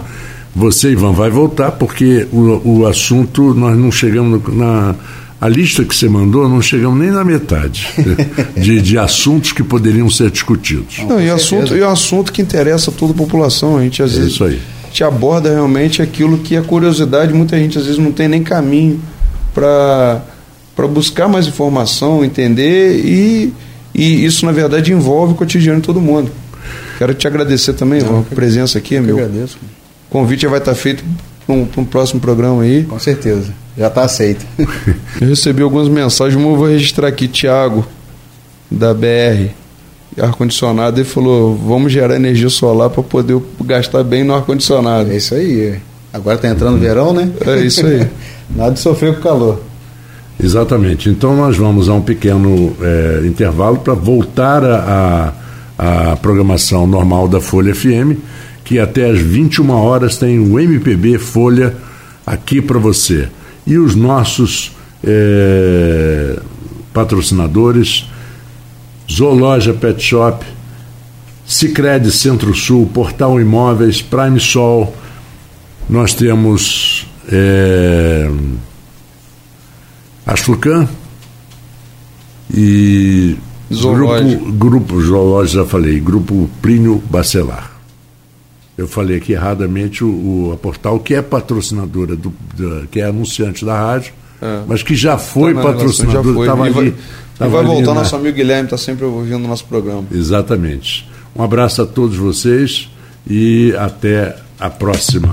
Você, Ivan, vai voltar porque o, o assunto nós não chegamos na a lista que você mandou, não chegamos nem na metade de, de assuntos que poderiam ser discutidos. Não, e, assunto, e assunto que interessa a toda a população. A gente às é vezes isso aí. te aborda realmente aquilo que a curiosidade, muita gente às vezes não tem nem caminho para buscar mais informação, entender e, e isso na verdade envolve o cotidiano de todo mundo. Quero te agradecer também não, a presença aqui, meu. agradeço. O convite já vai estar feito para um, um, próximo programa aí. Com certeza, já está aceito. Eu recebi algumas mensagens, uma eu vou registrar aqui, Tiago, da BR, ar-condicionado, ele falou: vamos gerar energia solar para poder gastar bem no ar-condicionado. É isso aí. Agora está entrando o verão, né? É isso aí. Nada de sofrer com o calor. Exatamente. Então nós vamos a um pequeno é, intervalo para voltar a, a, a programação normal da Folha FM que até às 21 horas tem o MPB Folha aqui para você. E os nossos é, patrocinadores, Zoologia Pet Shop, Cicred Centro-Sul, Portal Imóveis, Prime Sol, nós temos é, Asflucan E Zoológico. grupo, grupo zoológico, já falei, grupo Plínio Bacelar. Eu falei aqui erradamente o, o- a Portal, que é patrocinadora, do, da- que é anunciante da rádio, É. mas que já foi Tá patrocinadora. foi. Tava e vai, ali, e tava vai ali voltar na- nosso amigo Guilherme, está sempre ouvindo o nosso programa. Exatamente. Um abraço a todos vocês e até a próxima.